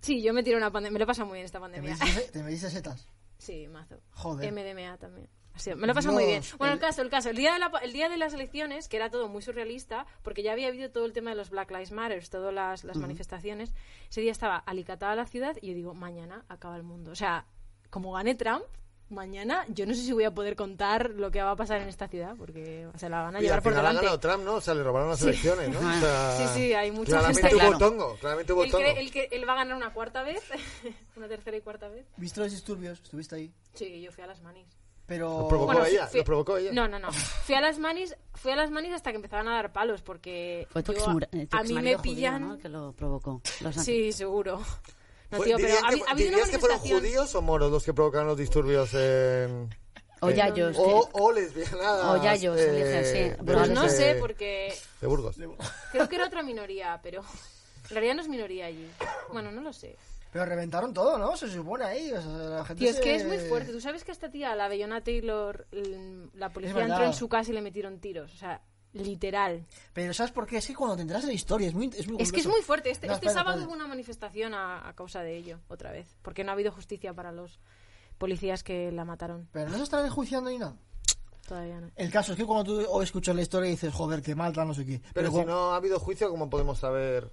sí, yo me tiré una pandemia, me lo he pasado muy bien esta ¿Te pandemia. metiste, te metiste setas? Sí, mazo. Joder. MDMA también. Me lo paso muy bien. Bueno, el el- caso, el caso. El día, de la, el día de las elecciones, que era todo muy surrealista, porque ya había habido todo el tema de los Black Lives Matter, todas las, las manifestaciones, ese día estaba alicatada la ciudad y yo digo, mañana acaba el mundo. O sea, como gane Trump, mañana yo no sé si voy a poder contar lo que va a pasar en esta ciudad, porque se la van a Y llevar al por final ha delante. ganado Trump, ¿no? O sea, le robaron las elecciones, ¿no? O sea, Sí, sí, hay mucha claramente gente. hubo claro. tongo, claramente hubo Él, tongo. cree- él que- él va a ganar una cuarta vez, una tercera y cuarta vez. ¿Viste los disturbios? ¿Estuviste ahí? Sí, yo fui a las manis. Pero... Lo provocó Bueno, ella, fui- lo provocó ella. No, no, no. Fui a las manis, fui a las manis hasta que empezaban a dar palos porque Fue tu, yo- exmura- eh, tu a mí me exmarido judío, pillan. ¿no? que lo provocó. Los Sí, seguro. No, tío, pero ¿dirías ha, que, ha una dirías que fueron judíos o moros los que provocaron los disturbios en... O en- yayos, O, o lesbianas. O yayos, elige, sí. de- Pero Pues no sé, porque De Burgos. creo que era otra minoría, pero en realidad no es minoría allí. Bueno, no lo sé. Pero reventaron todo, ¿no? Se supone ahí. O sea, la gente Tío, es se- que es muy fuerte. Tú sabes que esta tía, la Bellona Taylor, la policía entró en su casa y le metieron tiros. O sea, literal. Pero ¿sabes por qué? Es que cuando te enteras de la historia es muy Es, muy Es que es muy fuerte. Este, No, este espera, sábado espera. hubo una manifestación a, a causa de ello, otra vez. Porque no ha habido justicia para los policías que la mataron. Pero no se están enjuiciando ni nada. Todavía no. El caso es que cuando tú o escuchas la historia dices, joder, qué mal, tal, no sé qué. Pero si cuando- no ha habido juicio, ¿cómo podemos saber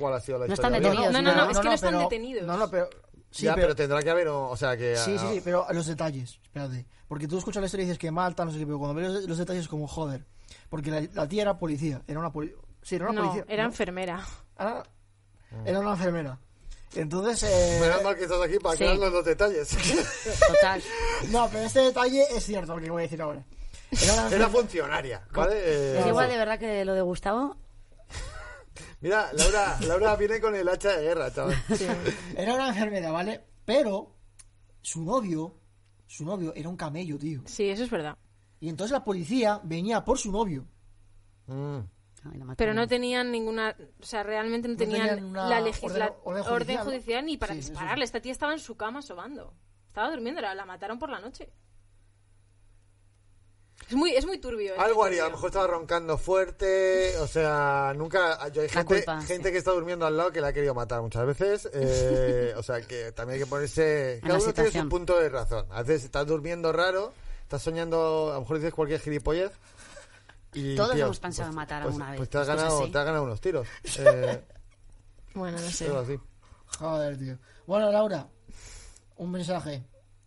cuál ha sido la No historia? están de detenidos. No, no, no, es que no están pero- detenidos. No, no, pero... Sí, ya, pero... pero... tendrá que haber, o o sea, que... Sí, sí, ah, sí, pero los detalles, espérate. Porque tú escuchas la historia y dices que mal, tal, no sé qué, pero cuando ves los, los detalles como, joder. Porque la, la tía era policía, era una policía. Sí, era una No, policía. era ¿no? enfermera. Era, era una enfermera. Entonces, eh, Menos mal que estás aquí para Sí. aclararnos los detalles. Total. no, pero este detalle es cierto, lo que voy a decir ahora. Era una Era enfermera. funcionaria, ¿vale? Eh, Es igual de verdad que lo de Gustavo. Mira, Laura, Laura viene con el hacha de guerra, chaval. Era una enfermera, ¿vale? Pero su novio, su novio era un camello, tío. Sí, eso es verdad. Y entonces la policía venía por su novio. Mm. Ay. Pero no tenían ninguna, o sea, realmente no No tenían, la legisla- orden- orden orden, judicial, ni para Sí, dispararle. Esta tía estaba en su cama sobando. Estaba durmiendo, la, la mataron por la noche. Es muy, es muy turbio. es Algo muy haría, a lo mejor estaba roncando fuerte, o sea, nunca... Yo hay La gente, culpa, gente sí. que está durmiendo al lado que la ha querido matar muchas veces, eh, o sea, que también hay que ponerse... Cada la uno tiene su situación. punto de razón. A veces estás durmiendo raro, estás soñando, a lo mejor dices cualquier gilipollez y... Todos tío, hemos pensado en matar pues, alguna vez. Pues te has, ganado, te has ganado unos tiros. Eh, Bueno, no sé. así. Joder, tío. Bueno, Laura, un mensaje.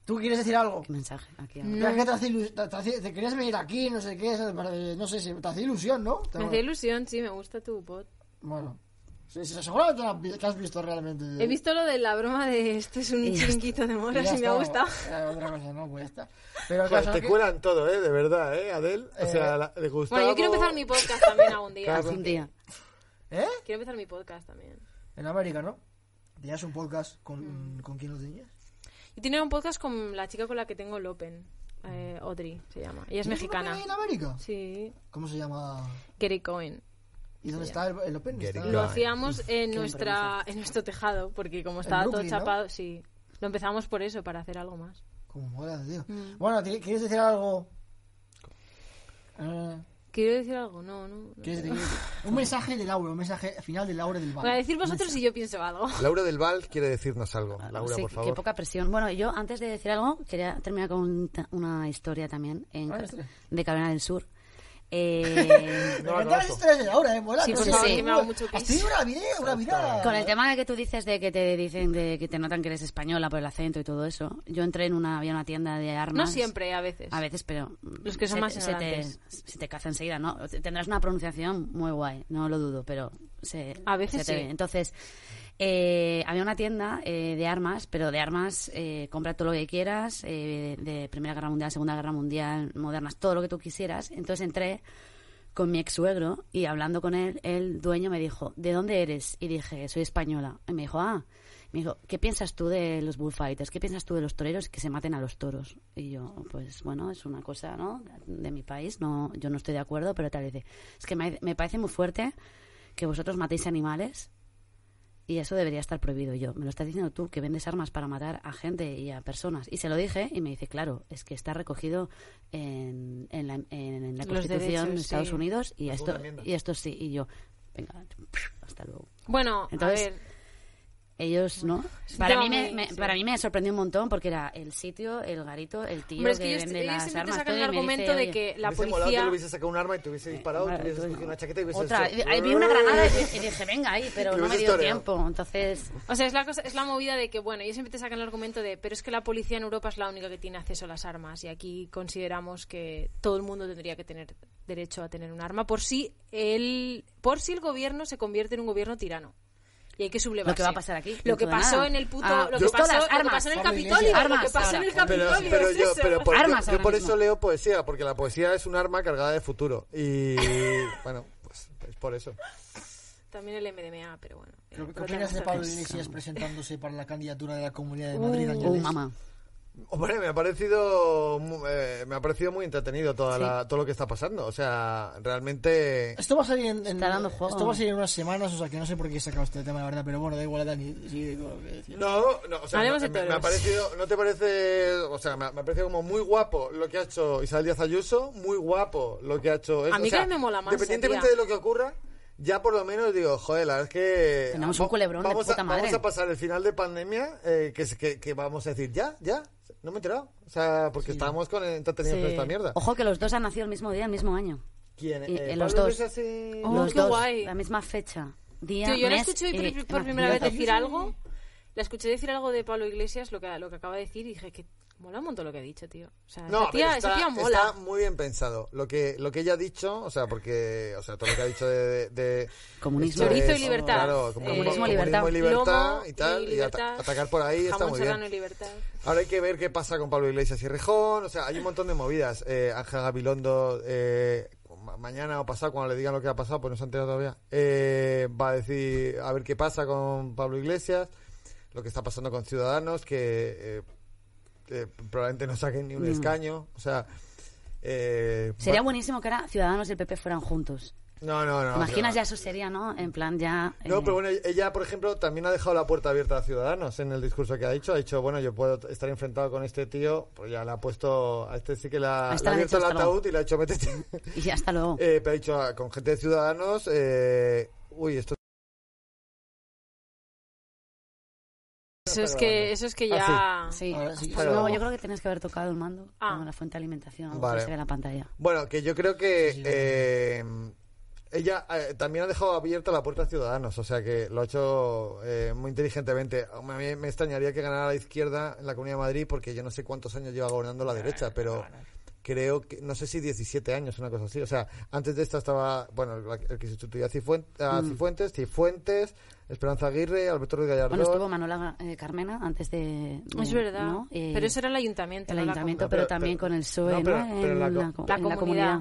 ¿Tú quieres decir algo? ¿Qué mensaje? Aquí que te, hace ilus- te- te hace- te querías venir aquí, no sé qué, eh, no sé si te hace ilusión, ¿no? Te- Me hacía ilusión, sí, me gusta tu pod. Bueno, sí, vi- que has visto realmente. He visto lo de la broma de esto es un chiringuito de Y moras y me ha está, gustado. eh, otra cosa, no, pues ya está. Pero el Joder, caso te que- cuelan todo, ¿eh? De verdad, ¿eh, Adel? O sea, la, de Gustavo... Bueno, yo quiero empezar mi podcast también algún día. Claro. Un día. ¿Eh? Quiero empezar mi podcast también. En América, ¿no? Tenías un podcast con, ¿con quién lo tenías? Yo tenía un podcast con la chica con la que tengo el Open. Eh, Audrey se llama. Ella es ¿Tienes un mexicana. En América? Sí. ¿Y se llama? Gary Cohen. ¿Y dónde está el, el Open? Está- Cohen. Lo hacíamos en nuestra en nuestro tejado, porque como estaba Brooklyn, todo ¿no? chapado, sí. Lo empezamos por eso, para hacer algo más. Como mola, tío. Mm. Bueno, ¿ti- ¿quieres decir algo? Eh, ¿Quiero decir algo? No, no. no ¿quieres decir- Un mensaje de Laura, un mensaje final de Laura del Val. Voy a decir vosotros si yo pienso algo. Laura del Val quiere decirnos algo. Laura, Sí, por Qué favor. poca presión. Bueno, yo antes de decir algo, quería terminar con un- una historia también en, Ah, de Carolina del Sur. Eh, No Me las historias de Laura, eh, mola. Sí, no sí, mucho Has pis. tenido una vida, una vida. con el tema que tú dices de que te dicen de que te notan que eres española por el acento y todo eso, yo entré en una había una tienda de armas. No siempre, a veces. A veces, pero Los que son se, más se te, se te caza enseguida, ¿no? Tendrás una pronunciación muy guay, no lo dudo, pero se, A veces se te sí. ve. Entonces, eh, había una tienda eh, de armas, pero de armas, eh, compra todo lo que quieras, eh, de Primera Guerra Mundial, Segunda Guerra Mundial, modernas, todo lo que tú quisieras. Entonces entré con mi ex suegro y hablando con él, el dueño me dijo, ¿de dónde eres? Y dije, soy española. Y me dijo, ah, me dijo, ¿qué piensas tú de los bullfighters? ¿Qué piensas tú de los toreros que se maten a los toros? Y yo, pues bueno, es una cosa, ¿no? De mi país, no, yo no estoy de acuerdo, pero tal vez, es que me, me parece muy fuerte que vosotros matéis animales y eso debería estar prohibido. Yo, me lo estás diciendo tú, que vendes armas para matar a gente y a personas. Y se lo dije y me dice, claro, es que está recogido en, en la, en la Los Constitución de Estados sí. Unidos y esto, y esto sí. Y yo, venga, hasta luego. Bueno, Entonces, a ver, Ellos, ¿no? Para mí, me, muy- me- sí. para mí me sorprendió un montón porque era el sitio, el garito, el tío hombre, es que que ellos, vende ellos las armas. sacan todo, el argumento dice, de que la hubiese policía... le hubiese sacado un arma y te hubiese disparado, vale, te hubieses tú- cogido una chaqueta y hubieses Otra, hecho- eh, vi una granada y dije, venga ahí, pero no me dio tiempo. Entonces, O sea, es la, cosa, es la movida de que, bueno, ellos siempre te sacan el argumento de, pero es que la policía en Europa es la única que tiene acceso a las armas y aquí consideramos que todo el mundo tendría que tener derecho a tener un arma por si el, por si el gobierno se convierte en un gobierno tirano. Y hay que sublevarse. Lo que va a pasar aquí, Lo que pasó nada. en el puto... Ah, lo, que pasó, lo que armas, pasó en el Capitolio. Iglesias. lo que Armas pasó en el. Pero, Capitolio. pero es yo, eso. pero por, Armas yo, yo por eso leo poesía, porque la poesía es un arma cargada de futuro. Y bueno, pues es por eso. También el MDMA, pero bueno. eh, ¿Qué opinas de Pablo. Iglesias presentándose para la candidatura de la Comunidad de Madrid, oh, Ángeles? mamá. Hombre, me ha parecido eh, me ha parecido muy entretenido toda Sí. la- todo lo que está pasando. O sea, realmente Esto va a salir en, en- Está dando juego. Esto va a salir en unas semanas, o sea que no sé por qué he sacado este tema, la verdad, pero bueno, da igual, Dani. Sí. No, no, o sea, me, de me- me ha parecido, ¿no te parece? O sea, me, ha- me ha parecido como muy guapo lo que ha hecho Isabel Díaz Ayuso, muy guapo lo que ha hecho. A mí o sea, que me mola más, Independientemente de lo que ocurra, ya por lo menos digo, joder, la verdad es que. Tenemos un culebrón de vamos puta a, madre. Vamos a pasar el final de pandemia, eh, que, que, que vamos a decir, ya, ya, no me he enterado. O sea, porque estábamos con, entretenidos con Sí. esta mierda. Ojo que los dos han nacido el mismo día, el mismo año. ¿Quién? Y- Eh, en los Pablo dos. Oh, los qué dos, guay. la misma fecha. Día, Tío, yo la escuché y- por, primera vez decir algo. La escuché decir algo de Pablo Iglesias, lo que, lo que acaba de decir, y dije que mola un montón lo que ha dicho, tío. O sea, No, esa, tía, está, esa tía mola. está muy bien pensado. Lo que, lo que ella ha dicho, o sea, porque, o sea, todo lo que ha dicho de... de- Comunismo. esto Chorizo es, y libertad. Claro, Eh, comunismo, comunismo y comunismo y libertad. libertad Lomo y tal, y, libertad. ata- atacar por ahí está muy bien. y libertad. Ahora hay que ver qué pasa con Pablo Iglesias y Rejón, o sea, hay un montón de movidas. Eh, Ángel Gabilondo, eh, ma- mañana o pasado, cuando le digan lo que ha pasado, pues no se ha enterado todavía, eh, va a decir a ver qué pasa con Pablo Iglesias, lo que está pasando con Ciudadanos, que eh, eh, probablemente no saquen ni un Mm. escaño, o sea... eh, Sería buenísimo que ahora Ciudadanos y el PP fueran juntos. No, no, no. Imaginas no. ya eso sería, ¿no? En plan ya... No, eh, pero bueno, ella, por ejemplo, también ha dejado la puerta abierta a Ciudadanos en el discurso que ha dicho. Ha dicho, bueno, yo puedo estar enfrentado con este tío, pues ya le ha puesto, a este sí que le ha, A este le ha abierto el ataúd y le ha hecho, métete. Y ya hasta luego. Eh, pero ha dicho, ah, con gente de Ciudadanos, eh, uy, esto Eso es que, eso es que ya... Ah, Sí. Pues Pero- no, yo creo que tienes que haber tocado el mando Ah. la fuente de alimentación, Vale. que se ve en la pantalla. Bueno, que yo creo que eh, ella eh, también ha dejado abierta la puerta a Ciudadanos, o sea que lo ha hecho eh, muy inteligentemente. A mí me extrañaría que ganara la izquierda en la Comunidad de Madrid porque yo no sé cuántos años lleva gobernando la derecha, pero creo que, no sé si 17 años, una cosa así. O sea, antes de esta estaba, bueno, el que sustituía a Cifuentes, a Mm. Cifuentes, Cifuentes, Esperanza Aguirre, Alberto Ruiz Gallardón. Bueno, estuvo Manuela eh, Carmena antes de... Es de- verdad. ¿no? Eh, Pero eso era el ayuntamiento. el no ayuntamiento, pero, Pero- también pero- con el PSOE, no, ¿no? pero- en, pero en la la, en la comunidad.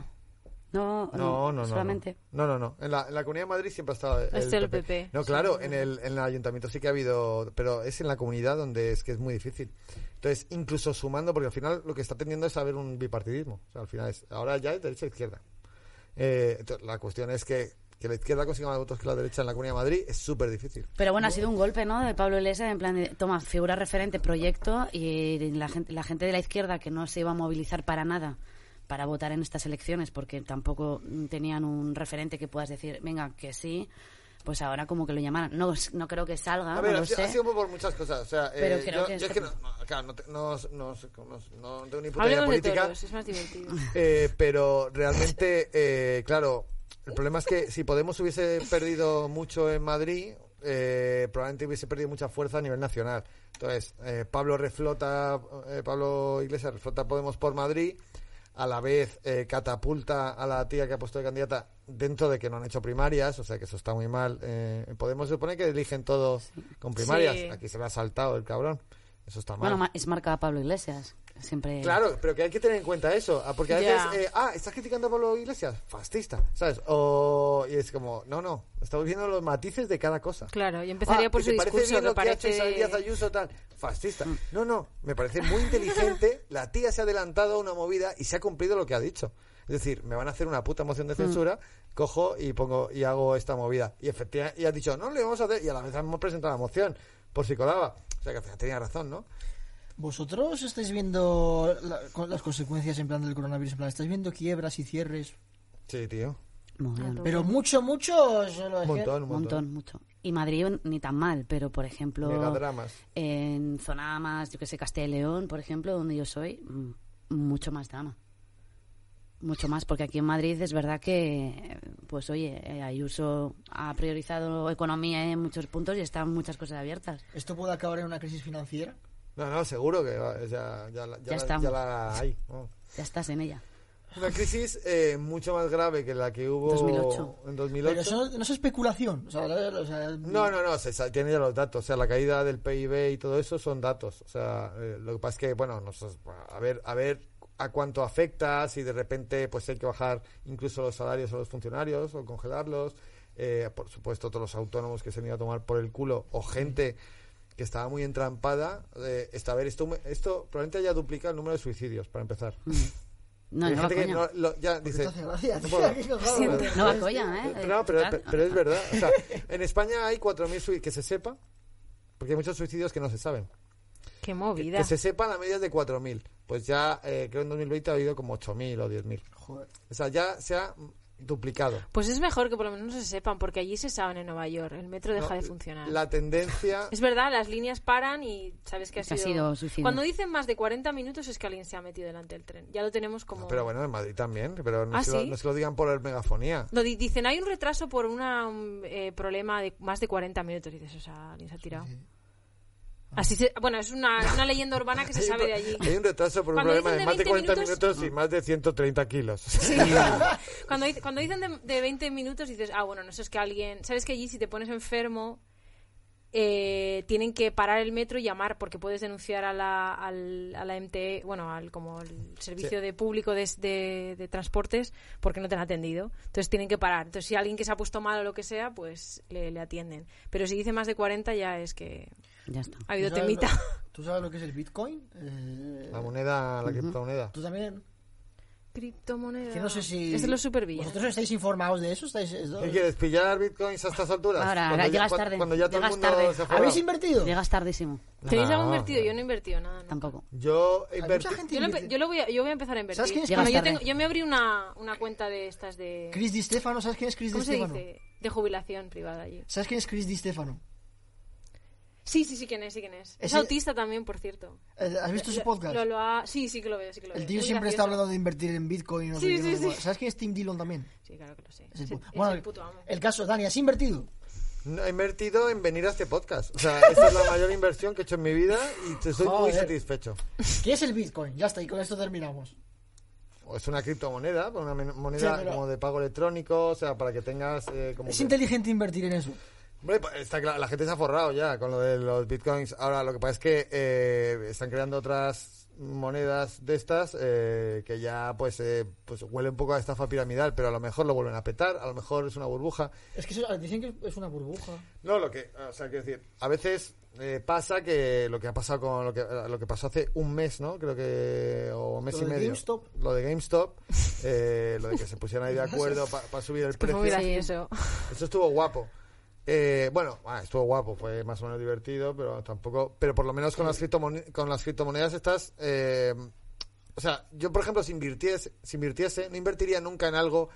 Comunidad. No, No, no, no. solamente. No, no, no. En la, en la Comunidad de Madrid siempre ha estado el, Este el PP. No, claro, sí, en el, en el ayuntamiento sí que ha habido, pero es en la comunidad donde es que es muy difícil. Entonces, incluso sumando, porque al final lo que está tendiendo es haber un bipartidismo. O sea, al final es, ahora ya es derecha e izquierda. Eh, entonces, la cuestión es que, que la izquierda consiga más votos que la derecha en la Comunidad de Madrid es súper difícil. Pero bueno, ha sido un golpe, ¿no? De Pablo Iglesias, en plan de, toma, figura referente, proyecto, y la gente, la gente de la izquierda que no se iba a movilizar para nada para votar en estas elecciones, porque tampoco tenían un referente que puedas decir, venga, que sí, pues ahora como que lo llamaran. No, no creo que salga, A ver, no ha, lo sido- ha sé. sido por muchas cosas. O sea, Pero eh, creo yo, que yo es que no, no, claro, no, te- no, no, no, no tengo ni puta idea de política. toros, es más divertido. Eh, pero realmente, eh, claro, el problema es que si Podemos hubiese perdido mucho en Madrid, eh, probablemente hubiese perdido mucha fuerza a nivel nacional. Entonces, eh, Pablo reflota, eh, Pablo Iglesias reflota Podemos por Madrid, a la vez eh, catapulta a la tía que ha puesto de candidata dentro de que no han hecho primarias, o sea que eso está muy mal. Eh, Podemos se supone que eligen todo con primarias, Sí. aquí se le ha saltado el cabrón. Eso está mal. Bueno, es marca Pablo Iglesias. Siempre. Claro, pero que hay que tener en cuenta eso, ah, porque a veces, eh, ah, ¿estás criticando a Pablo Iglesias? Fascista, ¿sabes? O, y es como, no, no, estamos viendo los matices de cada cosa. Claro, y empezaría Ah, por ¿y su te parece discurso, bien que lo que ha hecho. Isabel Díaz Ayuso tal? Fascista. No, no, me parece muy inteligente, la tía se ha adelantado a una movida y se ha cumplido lo que ha dicho. Es decir, me van a hacer una puta moción Mm. de censura, cojo y pongo y hago esta movida. Y efectivamente, y has dicho, no le vamos a hacer, y a la vez hemos presentado la moción, por si colaba. O sea que al final tenía razón, ¿no? ¿Vosotros estáis viendo la- las consecuencias en plan del coronavirus? En plan, ¿estáis viendo quiebras y cierres? Sí, tío. Mogollón. Pero mucho, mucho. Solo montón, un montón, mucho. Y Madrid ni tan mal, pero por ejemplo, Megadramas. en zona más, yo que sé, Castilla y León, por ejemplo, donde yo soy, mm, mucho más drama. Mucho más, porque aquí en Madrid es verdad que, pues oye, eh, Ayuso ha priorizado economía en muchos puntos y están muchas cosas abiertas. ¿Esto puede acabar en una crisis financiera? No, no, seguro que va- ya, ya, la- ya, Ya la- ya la hay. vamos. Ya estás en ella. Una crisis eh, mucho más grave que la que hubo 2008. en 2008. Pero eso no es especulación. O sea, o sea, No, no, no, se tiene ya los datos. O sea, la caída del PIB y todo eso son datos. O sea, eh, lo que pasa es que, bueno, no a ver, a ver a cuánto afecta, si de repente pues hay que bajar incluso los salarios a los funcionarios o congelarlos. Eh, por supuesto, todos los autónomos que se han ido a tomar por el culo o gente que estaba muy entrampada. Eh, esta, a ver, esto, esto probablemente haya duplicado el número de suicidios, para empezar. No, Hay no va gente que coña. no- lo- ya ¿Por qué dice, gracia, no cojones? No va coña, ¿eh? No, pero, pero- pero es verdad. O sea, en España hay 4.000 suicidios, que se sepa, porque hay muchos suicidios que no se saben. Qué Que, movida. que se sepa, la media es de 4.000. Pues ya, eh, creo en 2020 ha habido como 8.000 o 10.000. Joder. O sea, ya se ha duplicado. Pues es mejor que por lo menos no se sepan, porque allí se saben en Nueva York. El metro deja No, de funcionar. La tendencia... Es verdad, las líneas paran y sabes que ha Que ha sido... sido suicidio. Cuando dicen más de 40 minutos es que alguien se ha metido delante del tren. Ya lo tenemos como... Pero bueno, en Madrid también, pero no, ¿Ah, se, lo, sí? no se lo digan por el megafonía. No, di- dicen, hay un retraso por una, un eh, problema de más de 40 minutos. Y dices, o sea, alguien se ha tirado. Así se, bueno, es una, leyenda urbana que se sabe de allí. Hay un retraso por un Cuando problema de de más de 20 40 minutos- minutos, y más de 130 kilos. Sí. cuando, cuando dicen de, de 20 minutos dices, ah, bueno, no eso es que alguien... ¿Sabes que allí si te pones enfermo eh, tienen que parar el metro y llamar porque puedes denunciar a la, al, a la MTE, bueno, al como el servicio Sí. de público de, de- de transportes porque no te han atendido. Entonces tienen que parar. Entonces si alguien que se ha puesto mal o lo que sea, pues le, le atienden. Pero si dice más de 40 ya es que Ya está. ha habido ¿Tú sabes temita. lo- ¿Tú sabes lo que es el Bitcoin? Eh, La moneda, la criptomoneda. ¿Tú también? Criptomoneda. Que no sé si... Es de los supervillanos. ¿Vosotros estáis informados de eso? ¿Estáis... es- ¿Qué quieres? ¿Pillar bitcoins a estas alturas? Ahora, ya- llegas cu- tarde, Cuando ya todo el llegas mundo tarde. se. ¿Habéis invertido? Llegas tardísimo. ¿Tenéis algo No, invertido? no. Yo no he invertido nada. no. Tampoco. Yo mucha gente Yo, lo yo lo voy a, yo voy a empezar a invertir. ¿Sabes quién es Bueno, yo, tengo- yo me abrí una, una cuenta de estas de... Chris Di Stefano, ¿sabes quién es Chris Di ¿Cómo se Stefano? dice? De jubilación privada allí. ¿Sabes quién es Chris Di Stefano? Sí, sí, sí, quién es, sí, quién es. Es Ese- autista también, por cierto. Eh, ¿Has visto su Lo- podcast? Lo, lo ha... Sí, sí que lo veo, sí que lo El veo. tío Muy siempre está gracioso. hablando de invertir en Bitcoin. y No sé Sí, qué, sí, no sé sí. cuál. ¿Sabes quién es Tim Dillon también? Sí, claro que lo sé. Es Es el el, pu- es bueno, el puto amo. el caso, Dani, ¿has invertido? No, he invertido en venir a este podcast. O sea, esa es la mayor inversión que he hecho en mi vida y estoy muy Joder. satisfecho. ¿Qué es el Bitcoin? Ya está, y con esto terminamos. Es una criptomoneda, una men- moneda Sí, pero- como de pago electrónico, o sea, para que tengas eh, como... Es que- inteligente invertir en eso. Hombre, pues, está claro, la gente se ha forrado ya con lo de los bitcoins. Ahora, lo que pasa es que eh, están creando otras monedas de estas eh, que ya pues eh, pues huele un poco a estafa piramidal, pero a lo mejor lo vuelven a petar, a lo mejor es una burbuja. Es que eso- dicen que es una burbuja. No, lo que, o sea, quiero decir, a veces eh, pasa que lo que ha pasado con lo que, lo que pasó hace un mes, ¿no? Creo que, o mes Lo y de medio. GameStop. Lo de GameStop, eh, lo de que se pusieran ahí de acuerdo para subir el Que precio. Eso estuvo guapo. Eh, bueno, ah, estuvo guapo, fue más o menos divertido, pero tampoco. Pero por lo menos con las, criptomone- con las criptomonedas estas. eh, o sea, yo por ejemplo, si invirtiese, si invirtiese, no invertiría nunca en algo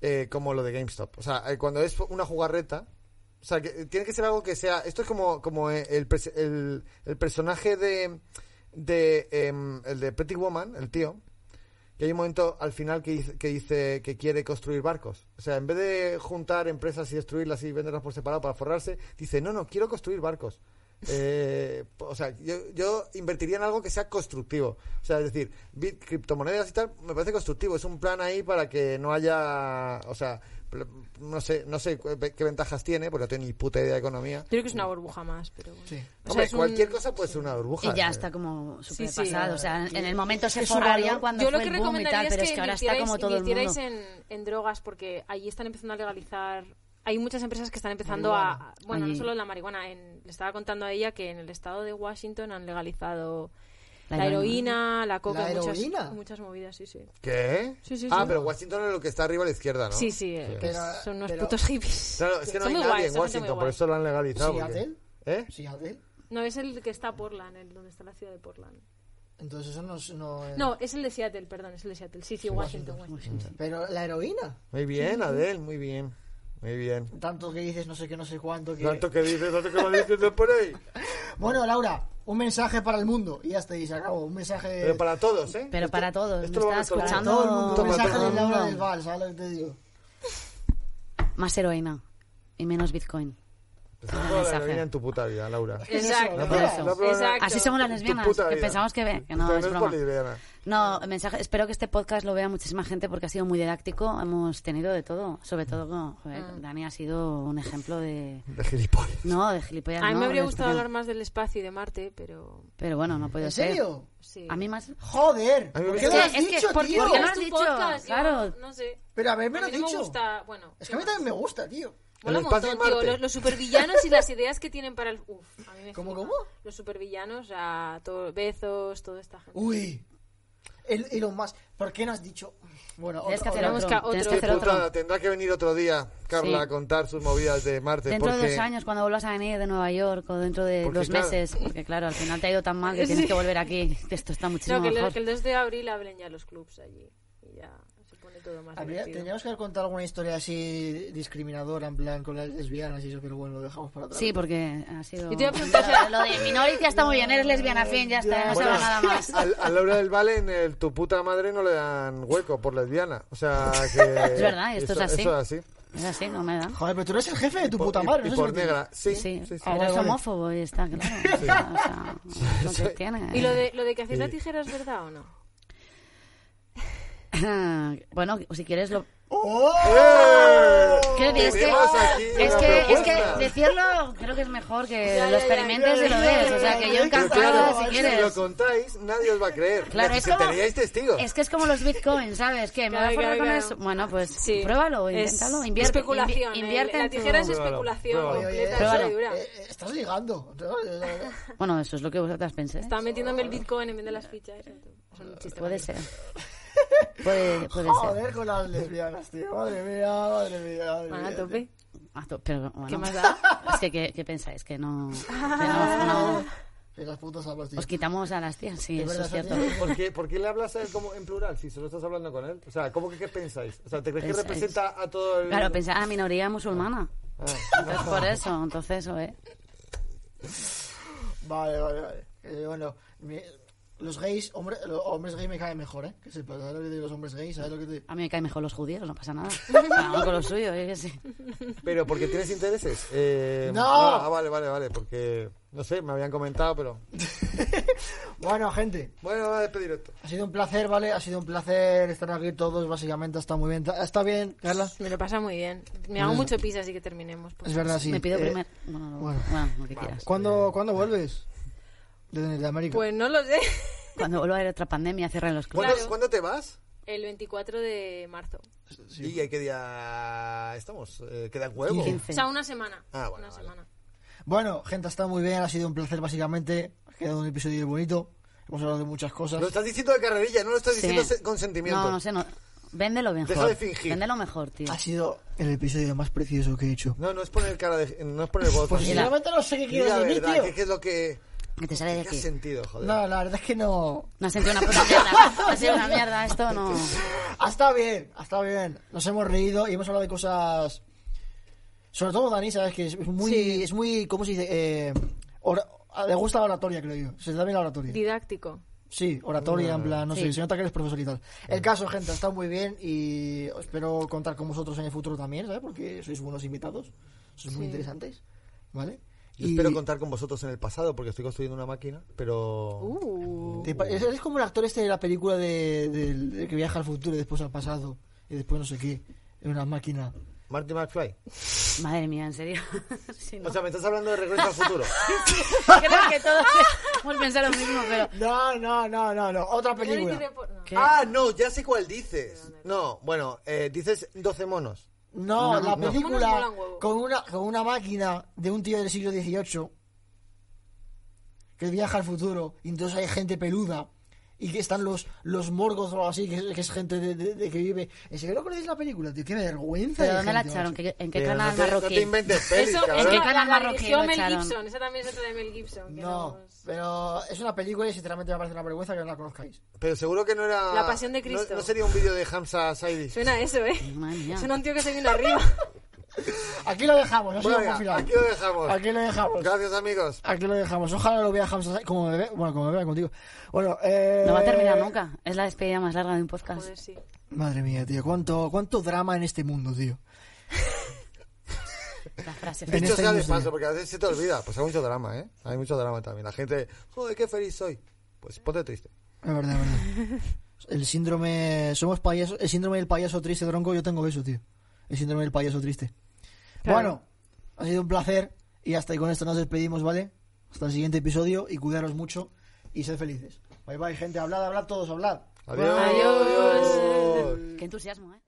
eh, como lo de GameStop. O sea, eh, cuando es una jugarreta. O sea, que tiene que ser algo que sea. Esto es como, como eh, el, el personaje de. de em, el de Pretty Woman, el tío. Que hay un momento al final que dice, que dice que quiere construir barcos. O sea, en vez de juntar empresas y destruirlas y venderlas por separado para forrarse, dice, no, no, quiero construir barcos. Eh, o sea, yo, yo invertiría en algo que sea constructivo. O sea, es decir, bit- criptomonedas y tal, me parece constructivo. Es un plan ahí para que no haya, o sea, no sé, no sé qué ventajas tiene, porque no tengo ni puta idea de economía. Creo que es una burbuja más, pero bueno. Sí. O sea, Hombre, un- cualquier cosa puede ser una burbuja. Y ya eh. está como súper sí. pasado. O sea, en el momento se forraría cuando Yo lo que el boom y recomendaría tal, es pero que es que ahora está como todo el mundo. en, en drogas porque allí están empezando a legalizar. Hay muchas empresas que están empezando Marihuana. a. Bueno, Allí. no solo la marihuana. En, le estaba contando a ella que en el estado de Washington han legalizado La La, heroína. la coca, ¿La muchas, muchas movidas, sí, sí. ¿Qué? Sí, sí, ah, sí. pero Washington es lo que está arriba a la izquierda, ¿no? Sí, sí, eh, que Pero- son unos pero- putos hippies. Claro, es que no Son hay nadie guays, en Washington, por guay. eso lo han legalizado. porque- ¿Seattle? ¿Eh? ¿Seattle? No, es el que está Portland, el donde está la ciudad de Portland. Entonces eso no es... No, es- No, es el de Seattle, perdón, es el de Seattle. Sí, sí, Washington, Washington. Pero la heroína. Muy bien, Adel, muy bien. Muy bien. Tanto que dices no sé qué, no sé cuánto. Que... Tanto que dices, tanto que lo dices de por ahí. Bueno, Laura, un mensaje para el mundo. Y ya está, y se acabó. Un mensaje... Pero para todos, ¿eh? Pero para todos, esto me lo para escuchando. todo el mundo. Un mensaje toma. de Laura del Val, ¿sabes lo que te digo? Más heroína y menos Bitcoin. La mensaje. heroína en tu puta vida, Laura. Exacto. Así somos las lesbianas, que pensamos que ve, que no es broma. No, mensaje, espero que este podcast lo vea muchísima gente porque ha sido muy didáctico, hemos tenido de todo, sobre todo joder, Mm. Dani ha sido un ejemplo de... De gilipollas. No, de gilipollas A mí no, me habría gustado hablar más del espacio y de Marte, pero... Pero bueno, no puede ¿En ser. serio? Sí. A mí más... Joder, A mí me ¿por qué lo has Es que- dicho, ¿por- tío? por qué no Es has tu dicho? podcast, Claro. No sé. Pero a ver, me A lo dicho. me gusta, bueno... Es ¿qué que a mí también me gusta, tío. Mola El un montón, tío. Marte. Los, los supervillanos y las ideas que tienen para el... Uf, a mí me ¿Cómo, flipa. cómo? Los supervillanos, a todo, Bezos, toda esta gente. Uy. El Elon Musk. ¿Por qué no has dicho? Bueno, Tienes que otro- hacer otro- Tenemos otro. que- Tienes otro. que hacer otro. tendrá que venir otro día, Carla, Sí. a contar sus movidas de Marte. Dentro porque... de dos años, cuando vuelvas a venir de Nueva York o dentro de Porque, dos claro. meses, porque claro, al final te ha ido tan mal que tienes Sí. que volver aquí. Esto está muchísimo No, que el, mejor. que el 2 de abril abren ya los clubs allí. Y ya todo más Habría- divertido. Tendríamos que haber contado alguna historia así discriminadora, en plan, con las lesbianas y eso, pero bueno, lo dejamos para atrás. Sí, porque ha sido... Yo te iba a preguntar, o sea, Lo de Minority está muy bien, eres lesbiana, fin, ya está, no se Bueno, va nada más. Al, a Laura del Valle en el Tu puta madre no le dan hueco por lesbiana. O sea que. Es verdad, esto eso- es así. Eso es así. Es así, no me da. Joder, pero tú eres el jefe de tu Por- puta madre, Y, no por negra. Sí, Sí, sí, sí. Eres vale, vale. homófobo y está claro. O sea, lo que tiene. ¿Y lo de, lo de que hacéis la tijera es verdad o no? bueno, si quieres lo... ¡Oh! ¡Eh! Decir, es que, es, que, es que decirlo creo que es mejor que Ya, lo ya, experimentes ya, y lo ya, ves. ya, O sea, que yo encantada claro, si Si lo quieres. contáis, nadie os va a creer. Claro, es como- testigos. Es que es como los bitcoins, ¿sabes? Que me voy a Claro, forrar claro, con claro. eso. Bueno, pues Sí. pruébalo, Es inténtalo, invierte. especulación. invi- el- invierte la tijera es especulación eh, eh, estás ligando. Bueno, eso es lo que vosotras penséis. Estaba metiéndome el bitcoin en vez de las fichas. Puede ser. Puede, puede ser. Joder con las lesbianas, tío. Madre mía, madre mía. Madre Van a mía. tope. Ah, to- Pero, bueno, ¿Qué más da? Es que, ¿qué, qué pensáis? Que no, que no, no- De las putas almas, tío. Os quitamos a las tías, sí, Es eso es cierto. ¿Por qué, ¿Por qué le hablas a él como en plural si solo estás hablando con él? O sea, ¿cómo que qué pensáis? O sea, ¿te crees que Pensáis. representa a todo el...? Claro, pensar a la minoría musulmana. Ah, Entonces, por eso, entonces, ¿eh? Vale, vale, vale. Eh, bueno, mi- los gays, hombre, los hombres gays me caen mejor, ¿eh? Que sepas, ¿sabes lo que te digo? Los hombres gays, ¿sabes lo que te A mí me caen mejor los judíos, no pasa nada. Cada con lo suyo, yo qué sé. Pero porque tienes intereses. Eh, ¡No! Ah, vale, vale, vale. Porque, no sé, me habían comentado, pero... Bueno, gente, Bueno, vamos a despedir esto. ha sido un placer, ¿vale? Ha sido un placer estar aquí todos, básicamente, está muy bien. ¿Está bien, Carla? Me lo pasa muy bien. Me hago mucho pis, así que terminemos. por Es verdad, sí. me pido Eh, primero. Bueno, no, bueno. bueno, lo que quieras. ¿Cuándo, ¿Cuándo vuelves? De, de América. Pues no lo sé. Cuando vuelva a haber otra pandemia, cierren los clubes. ¿Cuándo, Claro. ¿cuándo te vas? El 24 de marzo. Sí. ¿Y a qué día estamos? Eh, ¿Queda el huevo? 15. O sea, una semana. Ah, bueno, una vale. semana. Bueno, gente, está muy bien, ha sido un placer, básicamente. Ha quedado un episodio bonito. Hemos hablado de muchas cosas. Lo estás diciendo de carrerilla, no lo estás Sí. diciendo se- con sentimiento. No, no sé, no. Véndelo mejor. Deja de fingir. Véndelo mejor, tío. Ha sido el episodio más precioso que he hecho. No, no es poner cara de... No es poner voz. Pues sinceramente no sé qué la quieres de mí, verdad, tío. ¿qué, qué es lo que... Que te sale de ¿Qué has sentido, joder? No, la verdad es que no. No has sentido una puta mierda. Ha sido una mierda, esto no. Ha estado bien, ha estado bien. Nos hemos reído y hemos hablado de cosas. Sobre todo Dani, sabes que es muy, Sí. es muy, ¿cómo se dice? Eh, ora- le gusta la oratoria, creo yo. Se le da bien la oratoria. Didáctico. Sí, oratoria, en plan, no Sí. sé, se nota que eres profesor y tal. El caso, gente, ha estado muy bien y espero contar con vosotros en el futuro también, ¿sabes? Porque sois buenos invitados, sois muy interesantes, ¿vale? Yo espero contar con vosotros en el pasado porque estoy construyendo una máquina, pero... Uh. Eres como el actor este de la película de, que viaja al futuro y después al pasado y después no sé qué, en una máquina. Marty McFly. Madre mía, en serio. No. O sea, me estás hablando de Regreso al Futuro. Creo que todos hemos pensado lo mismo, pero. No, no, no, no, no. Otra película. Ah, no, ya sé cuál dices. No, bueno, eh, dices 12 monos. No, No, la película con una, con una máquina de un tío del siglo XVIII que viaja al futuro y entonces hay gente peluda y que están los los morgos o algo así, que es, que es gente de, de- de que vive. ¿En serio no conocéis la película? Tío, tiene vergüenza. ¿Pero de dónde la echaron? ¿Qué- ¿En qué canal no te, no marroquí? te inventes pelis, Eso, ¿En qué canal marroquí Mel echaron? Gibson. Esa también es otra de Mel Gibson. que No, nos- pero es una película y sinceramente me parece una vergüenza que no la conozcáis. Pero seguro que no era... La Pasión de no- Cristo. No, sería un vídeo de Hamza Saidi. Suena a eso, ¿eh? Suena un tío que se viene arriba. Aquí lo dejamos, no Bueno, final. aquí lo dejamos. Aquí lo dejamos. Gracias, amigos. Aquí lo dejamos. Ojalá lo vea Hamza como bebé. Bueno, como bebé contigo. Bueno, eh... No va a terminar nunca. Es la despedida más larga de un podcast. Joder, sí. Madre mía, tío. ¿Cuánto, cuánto drama en este mundo, tío. La frase. En esta sea de paso, porque a veces se te olvida. Pues hay mucho drama, ¿eh? Hay mucho drama también. La gente, joder, qué feliz soy. Pues ponte triste. Es verdad, es verdad. El síndrome... Somos payasos... El síndrome del payaso triste, tronco, yo tengo eso, tío. El síndrome del payaso triste. Claro. Bueno, ha sido un placer. Y hasta ahí con esto nos despedimos, ¿vale? Hasta el siguiente episodio y cuidaros mucho y sed felices. Bye bye, gente. Hablad, hablad todos, hablad. Adiós. Adiós. Qué entusiasmo, ¿eh?